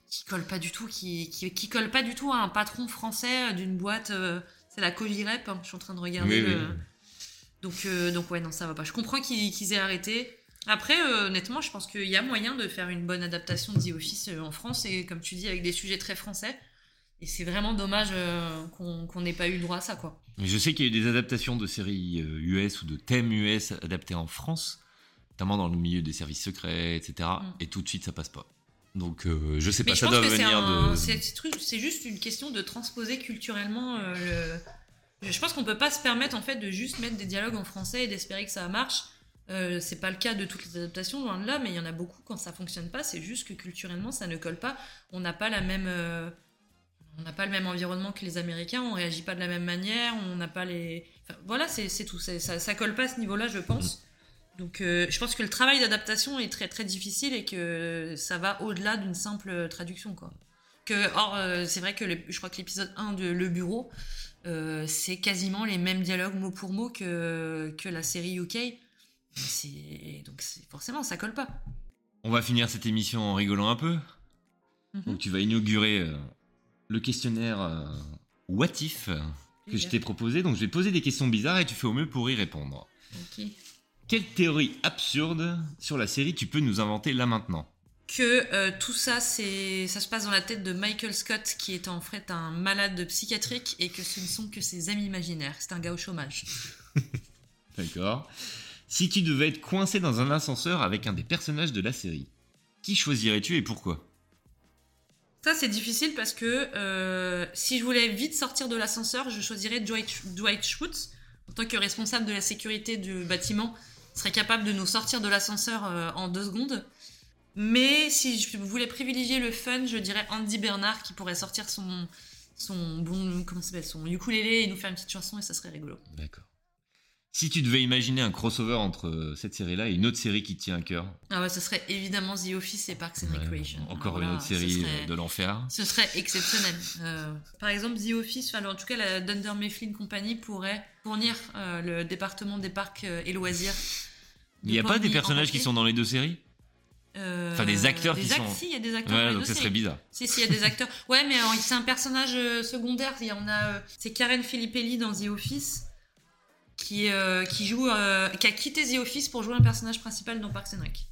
Speaker 14: qui colle pas du tout, qui, qui, qui colle pas du tout à un patron français d'une boîte. euh, c'est la Covirep. hein, je suis en train de regarder.
Speaker 5: Oui,
Speaker 14: le-
Speaker 5: oui.
Speaker 14: Donc euh, donc ouais, non, ça va pas. Je comprends qu'ils qu'ils aient arrêté. Après, honnêtement, je pense qu'il y a moyen de faire une bonne adaptation de The Office en France et comme tu dis, avec des sujets très français. Et c'est vraiment dommage euh, qu'on n'ait pas eu droit à ça, quoi.
Speaker 5: Mais je sais qu'il y a eu des adaptations de séries euh, US ou de thèmes US adaptés en France, notamment dans le milieu des services secrets, etc. Et tout de suite, ça passe pas. Donc, euh, je sais pas,
Speaker 14: Mm. Je
Speaker 5: ça doit venir
Speaker 14: un-
Speaker 5: de.
Speaker 14: c'est- juste une question de transposer culturellement euh, le. Je pense qu'on peut pas se permettre en fait de juste mettre des dialogues en français et d'espérer que ça marche. Euh, c'est pas le cas de toutes les adaptations, loin de là, mais il y en a beaucoup quand ça fonctionne pas. C'est juste que culturellement ça ne colle pas. On n'a pas la même. euh, on n'a pas le même environnement que les Américains, on réagit pas de la même manière, on n'a pas les. Enfin, voilà, c'est tout. Ça, ça colle pas à ce niveau-là, je pense. Donc, euh, je pense que le travail d'adaptation est très très difficile et que ça va au-delà d'une simple traduction, quoi. Que, or, euh, c'est vrai que le- je crois que l'épisode 1 de Le Bureau, euh, c'est quasiment les mêmes dialogues mot pour mot que, que la série UK. Donc, forcément, ça colle pas.
Speaker 5: On va finir cette émission en rigolant un peu.
Speaker 14: Mhm.
Speaker 5: Donc, tu vas inaugurer le questionnaire euh, What If euh, que je t'ai proposé. Donc, je vais poser des questions bizarres et tu fais au mieux pour y répondre.
Speaker 14: Ok.
Speaker 5: Quelle théorie absurde sur la série tu peux nous inventer là maintenant?
Speaker 14: Que euh, tout ça, c'est, ça se passe dans la tête de Michael Scott, qui est en fait un malade psychiatrique, et que ce ne sont que ses amis imaginaires. C'est un gars au chômage.
Speaker 5: D'accord. Si tu devais être coincé dans un ascenseur avec un des personnages de la série, qui choisirais-tu et pourquoi?
Speaker 14: Ça, c'est difficile parce que euh, si je voulais vite sortir de l'ascenseur, je choisirais Dwight, Dwight en tant que responsable de la sécurité du bâtiment, serait capable de nous sortir de l'ascenseur euh, en deux secondes. Mais si je voulais privilégier le fun, je dirais Andy Bernard qui pourrait sortir son, son bon, comment s'appelle, son ukulélé et nous faire une petite chanson et ça serait rigolo.
Speaker 5: D'accord. Si tu devais imaginer un crossover entre euh, cette série-là et une autre série qui te tient à cœur,
Speaker 14: Ah ouais, ce serait évidemment The Office et Parks and Recreation.
Speaker 5: encore
Speaker 14: Alors
Speaker 5: une autre série
Speaker 14: serait-
Speaker 5: euh, de l'enfer.
Speaker 14: Ce serait exceptionnel. Euh, par exemple, The Office, enfin, en tout cas, la Dunder Mifflin Company pourrait fournir euh, le département des parcs et loisirs.
Speaker 5: Il n'y a pas des personnages qui sont dans les deux séries
Speaker 14: Euh,
Speaker 5: Enfin, des acteurs
Speaker 14: des
Speaker 5: qui sont-
Speaker 14: Si, il y a des acteurs.
Speaker 5: Ouais, donc ça serait bizarre.
Speaker 14: Si, si, il y a des acteurs. Ouais, mais c'est un personnage secondaire. Il y en a. c'est Karen Filippelli dans The Office qui, euh, qui joue, euh, qui a quitté The Office pour jouer un personnage principal dans Parks and Rec.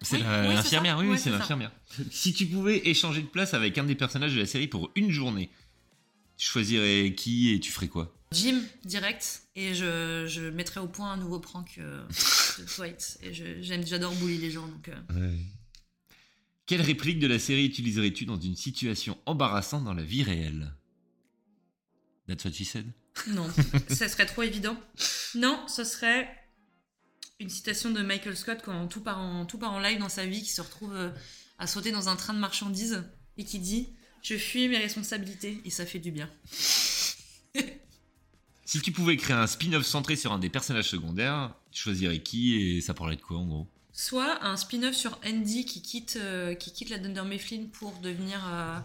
Speaker 5: C'est
Speaker 14: Oui,
Speaker 5: la-
Speaker 14: oui, c'est
Speaker 5: l'infirmière, oui, c'est
Speaker 14: ça.
Speaker 5: l'infirmière. Si tu pouvais échanger de place avec un des personnages de la série pour une journée, tu choisirais qui et tu ferais quoi?
Speaker 14: Jim, direct. Et je, je mettrai au point un nouveau prank euh, de Dwight. Et je- j'aime, j'adore bully les gens. Donc, euh,
Speaker 5: Quelle réplique de la série utiliserais-tu dans une situation embarrassante dans la vie réelle? That's what she said?
Speaker 14: Non, ça serait trop évident. Non, ce serait une citation de Michael Scott quand tout part en, tout part en live dans sa vie, qui se retrouve euh, à sauter dans un train de marchandises et qui dit Je fuis mes responsabilités et ça fait du bien.
Speaker 5: Si tu pouvais créer un spin-off centré sur un des personnages secondaires, tu choisirais qui et ça parlerait de quoi en gros?
Speaker 14: Soit un spin-off sur Andy qui quitte, euh, qui quitte la Dunder Mifflin pour devenir euh,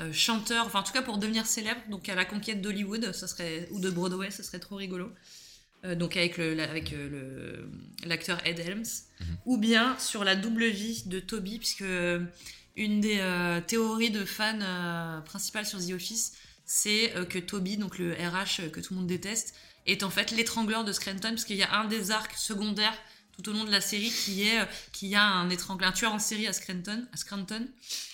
Speaker 14: euh, chanteur, enfin en tout cas pour devenir célèbre, donc à la conquête d'Hollywood, ça serait ou de Broadway, ça serait trop rigolo. Euh, donc avec le, avec euh, le l'acteur Ed Helms, ou bien sur la double vie de Toby, puisque une des euh, théories de fans euh, principales sur The Office, c'est euh, que Toby, donc le RH que tout le monde déteste, est en fait l'étrangleur de Scranton, parce qu'il y a un des arcs secondaires tout au long de la série qui est euh, qu'il y a un étrangleur, un tueur en série à Scranton, à Scranton,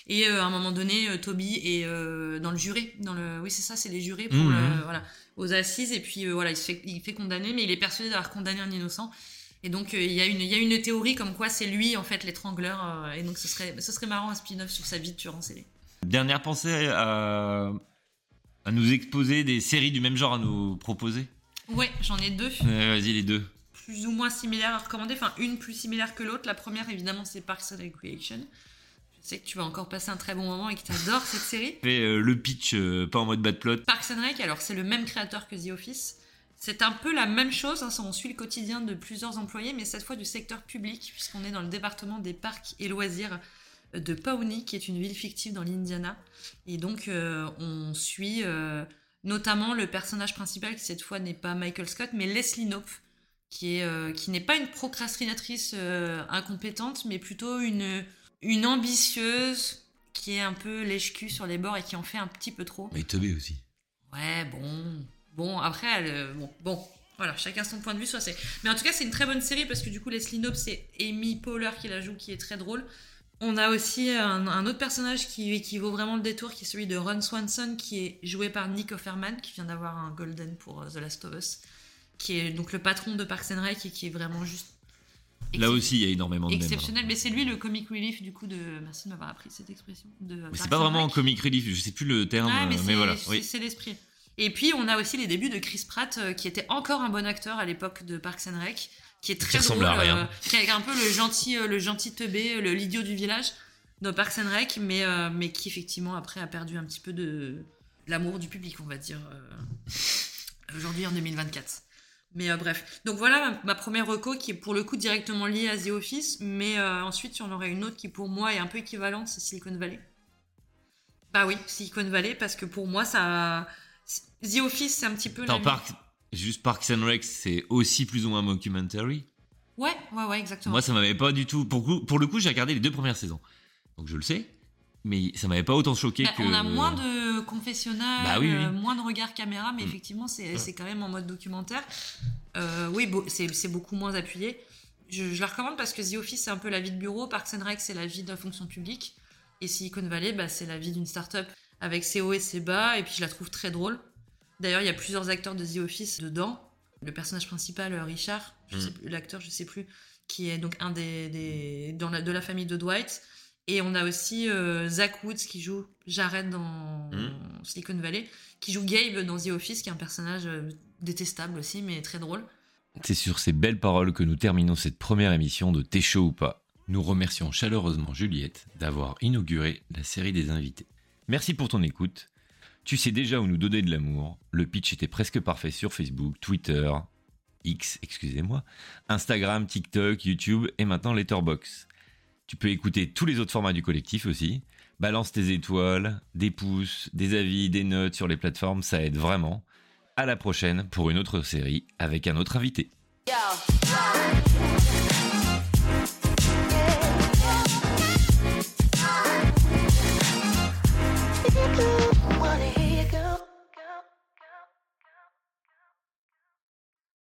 Speaker 14: et euh, à un moment donné, euh, Toby est euh, dans le juré, dans le, oui c'est ça, c'est les jurés pour
Speaker 5: Mhm.
Speaker 14: le- voilà, aux assises, et puis euh, voilà, il se fait, il fait condamner, mais il est persuadé d'avoir condamné un innocent. Et donc il y a une, il y a une théorie comme quoi c'est lui en fait l'étrangleur, et donc ce serait, ce serait marrant un spin-off sur sa vie de tueur en série.
Speaker 5: Dernière pensée à, à nous exposer des séries du même genre à nous proposer?
Speaker 14: Ouais, j'en ai deux.
Speaker 5: Vas-y les deux.
Speaker 14: Plus ou moins similaires à recommander, enfin une plus similaire que l'autre. La première évidemment c'est Parks and Recreation. Je sais que tu vas encore passer un très bon moment et que tu adores cette série.
Speaker 5: Euh, le pitch, euh, pas en mode bad plot.
Speaker 14: Parks and Rec, alors c'est le même créateur que The Office. C'est un peu la même chose, hein, on suit le quotidien de plusieurs employés, mais cette fois du secteur public, puisqu'on est dans le département des parcs et loisirs de Pawnee, qui est une ville fictive dans l'Indiana. Et donc euh, on suit notamment le personnage principal, qui cette fois n'est pas Michael Scott, mais Leslie Knope, qui est euh, qui n'est pas une procrastinatrice euh, incompétente, mais plutôt une une ambitieuse qui est un peu lèche-cul sur les bords et qui en fait un petit peu trop.
Speaker 5: Mais Toby aussi.
Speaker 14: Ouais, bon, bon après elle, euh, bon, bon, voilà, chacun son point de vue sur c'est. Mais en tout cas, c'est une très bonne série parce que du coup, Leslie Knope, c'est Amy Poehler qui la joue, qui est très drôle. On a aussi un, un autre personnage qui, qui vaut vraiment le détour, qui est celui de Ron Swanson, qui est joué par Nick Offerman, qui vient d'avoir un Golden pour The Last of Us, qui est donc le patron de Parks and Rec et qui est vraiment juste
Speaker 5: Là aussi, il y a énormément de
Speaker 14: exceptionnel. Mais c'est lui le comic relief du coup de. Merci de m'avoir appris cette expression. De
Speaker 5: c'est pas vraiment en
Speaker 14: Rec.
Speaker 5: comic relief, je sais plus le terme,
Speaker 14: Ouais,
Speaker 5: euh,
Speaker 14: mais,
Speaker 5: voilà.
Speaker 14: c'est
Speaker 5: Oui.
Speaker 14: l'esprit. Et puis on a aussi les débuts de Chris Pratt, euh, qui était encore un bon acteur à l'époque de Parks and Rec, qui est très
Speaker 5: ressemble
Speaker 14: drôle,
Speaker 5: à rien.
Speaker 14: euh, qui est un peu le gentil, euh, le gentil teubé, le l'idiot du village de Parks and Rec, mais euh, mais qui effectivement après a perdu un petit peu de l'amour du public, on va dire, aujourd'hui en 2024. Mais euh, bref, donc voilà ma, ma première reco qui est pour le coup directement liée à The Office, mais euh, ensuite en aurait une autre qui pour moi est un peu équivalente, c'est Silicon Valley. Bah oui, Silicon Valley, parce que pour moi, ça. The Office, c'est un petit peu.
Speaker 5: Attends,
Speaker 14: la-
Speaker 5: Park, juste Parks and Rec, c'est aussi plus ou moins un mockumentary.
Speaker 14: Ouais, ouais, ouais, exactement.
Speaker 5: Moi, ça m'avait pas du tout. Pour, pour le coup, j'ai regardé les deux premières saisons. Donc je le sais. Mais ça m'avait pas autant choqué
Speaker 14: Bah,
Speaker 5: que.
Speaker 14: On a moins de confessionnal,
Speaker 5: Bah oui, oui.
Speaker 14: euh, moins de regard caméra, mais
Speaker 5: Mm.
Speaker 14: effectivement, c'est c'est quand même en mode documentaire. Euh, oui, c'est c'est beaucoup moins appuyé. Je, je la recommande parce que The Office, c'est un peu la vie de bureau. Parks and Rec, c'est la vie de la fonction publique. Et Silicon Valley, bah, c'est la vie d'une start-up avec ses hauts et ses bas. Et puis, je la trouve très drôle. D'ailleurs, il y a plusieurs acteurs de The Office dedans. Le personnage principal, euh, Richard, je
Speaker 5: Mm.
Speaker 14: sais plus- l'acteur, je sais plus, qui est donc un des, des dans la, de la famille de Dwight. Et on a aussi euh, Zach Woods qui joue Jared dans
Speaker 5: Mm.
Speaker 14: Silicon Valley, qui joue Gabe dans The Office, qui est un personnage euh, détestable aussi, mais très drôle.
Speaker 5: C'est sur ces belles paroles que nous terminons cette première émission de T'es chaud ou pas. Nous remercions chaleureusement Juliette d'avoir inauguré la série des invités. Merci pour ton écoute. Tu sais déjà où nous donner de l'amour. Le pitch était presque parfait sur Facebook, Twitter, X, excusez-moi, Instagram, TikTok, YouTube et maintenant Letterboxd. Tu peux écouter tous les autres formats du collectif aussi. Balance tes étoiles, des pouces, des avis, des notes sur les plateformes, ça aide vraiment. À la prochaine pour une autre série avec un autre invité.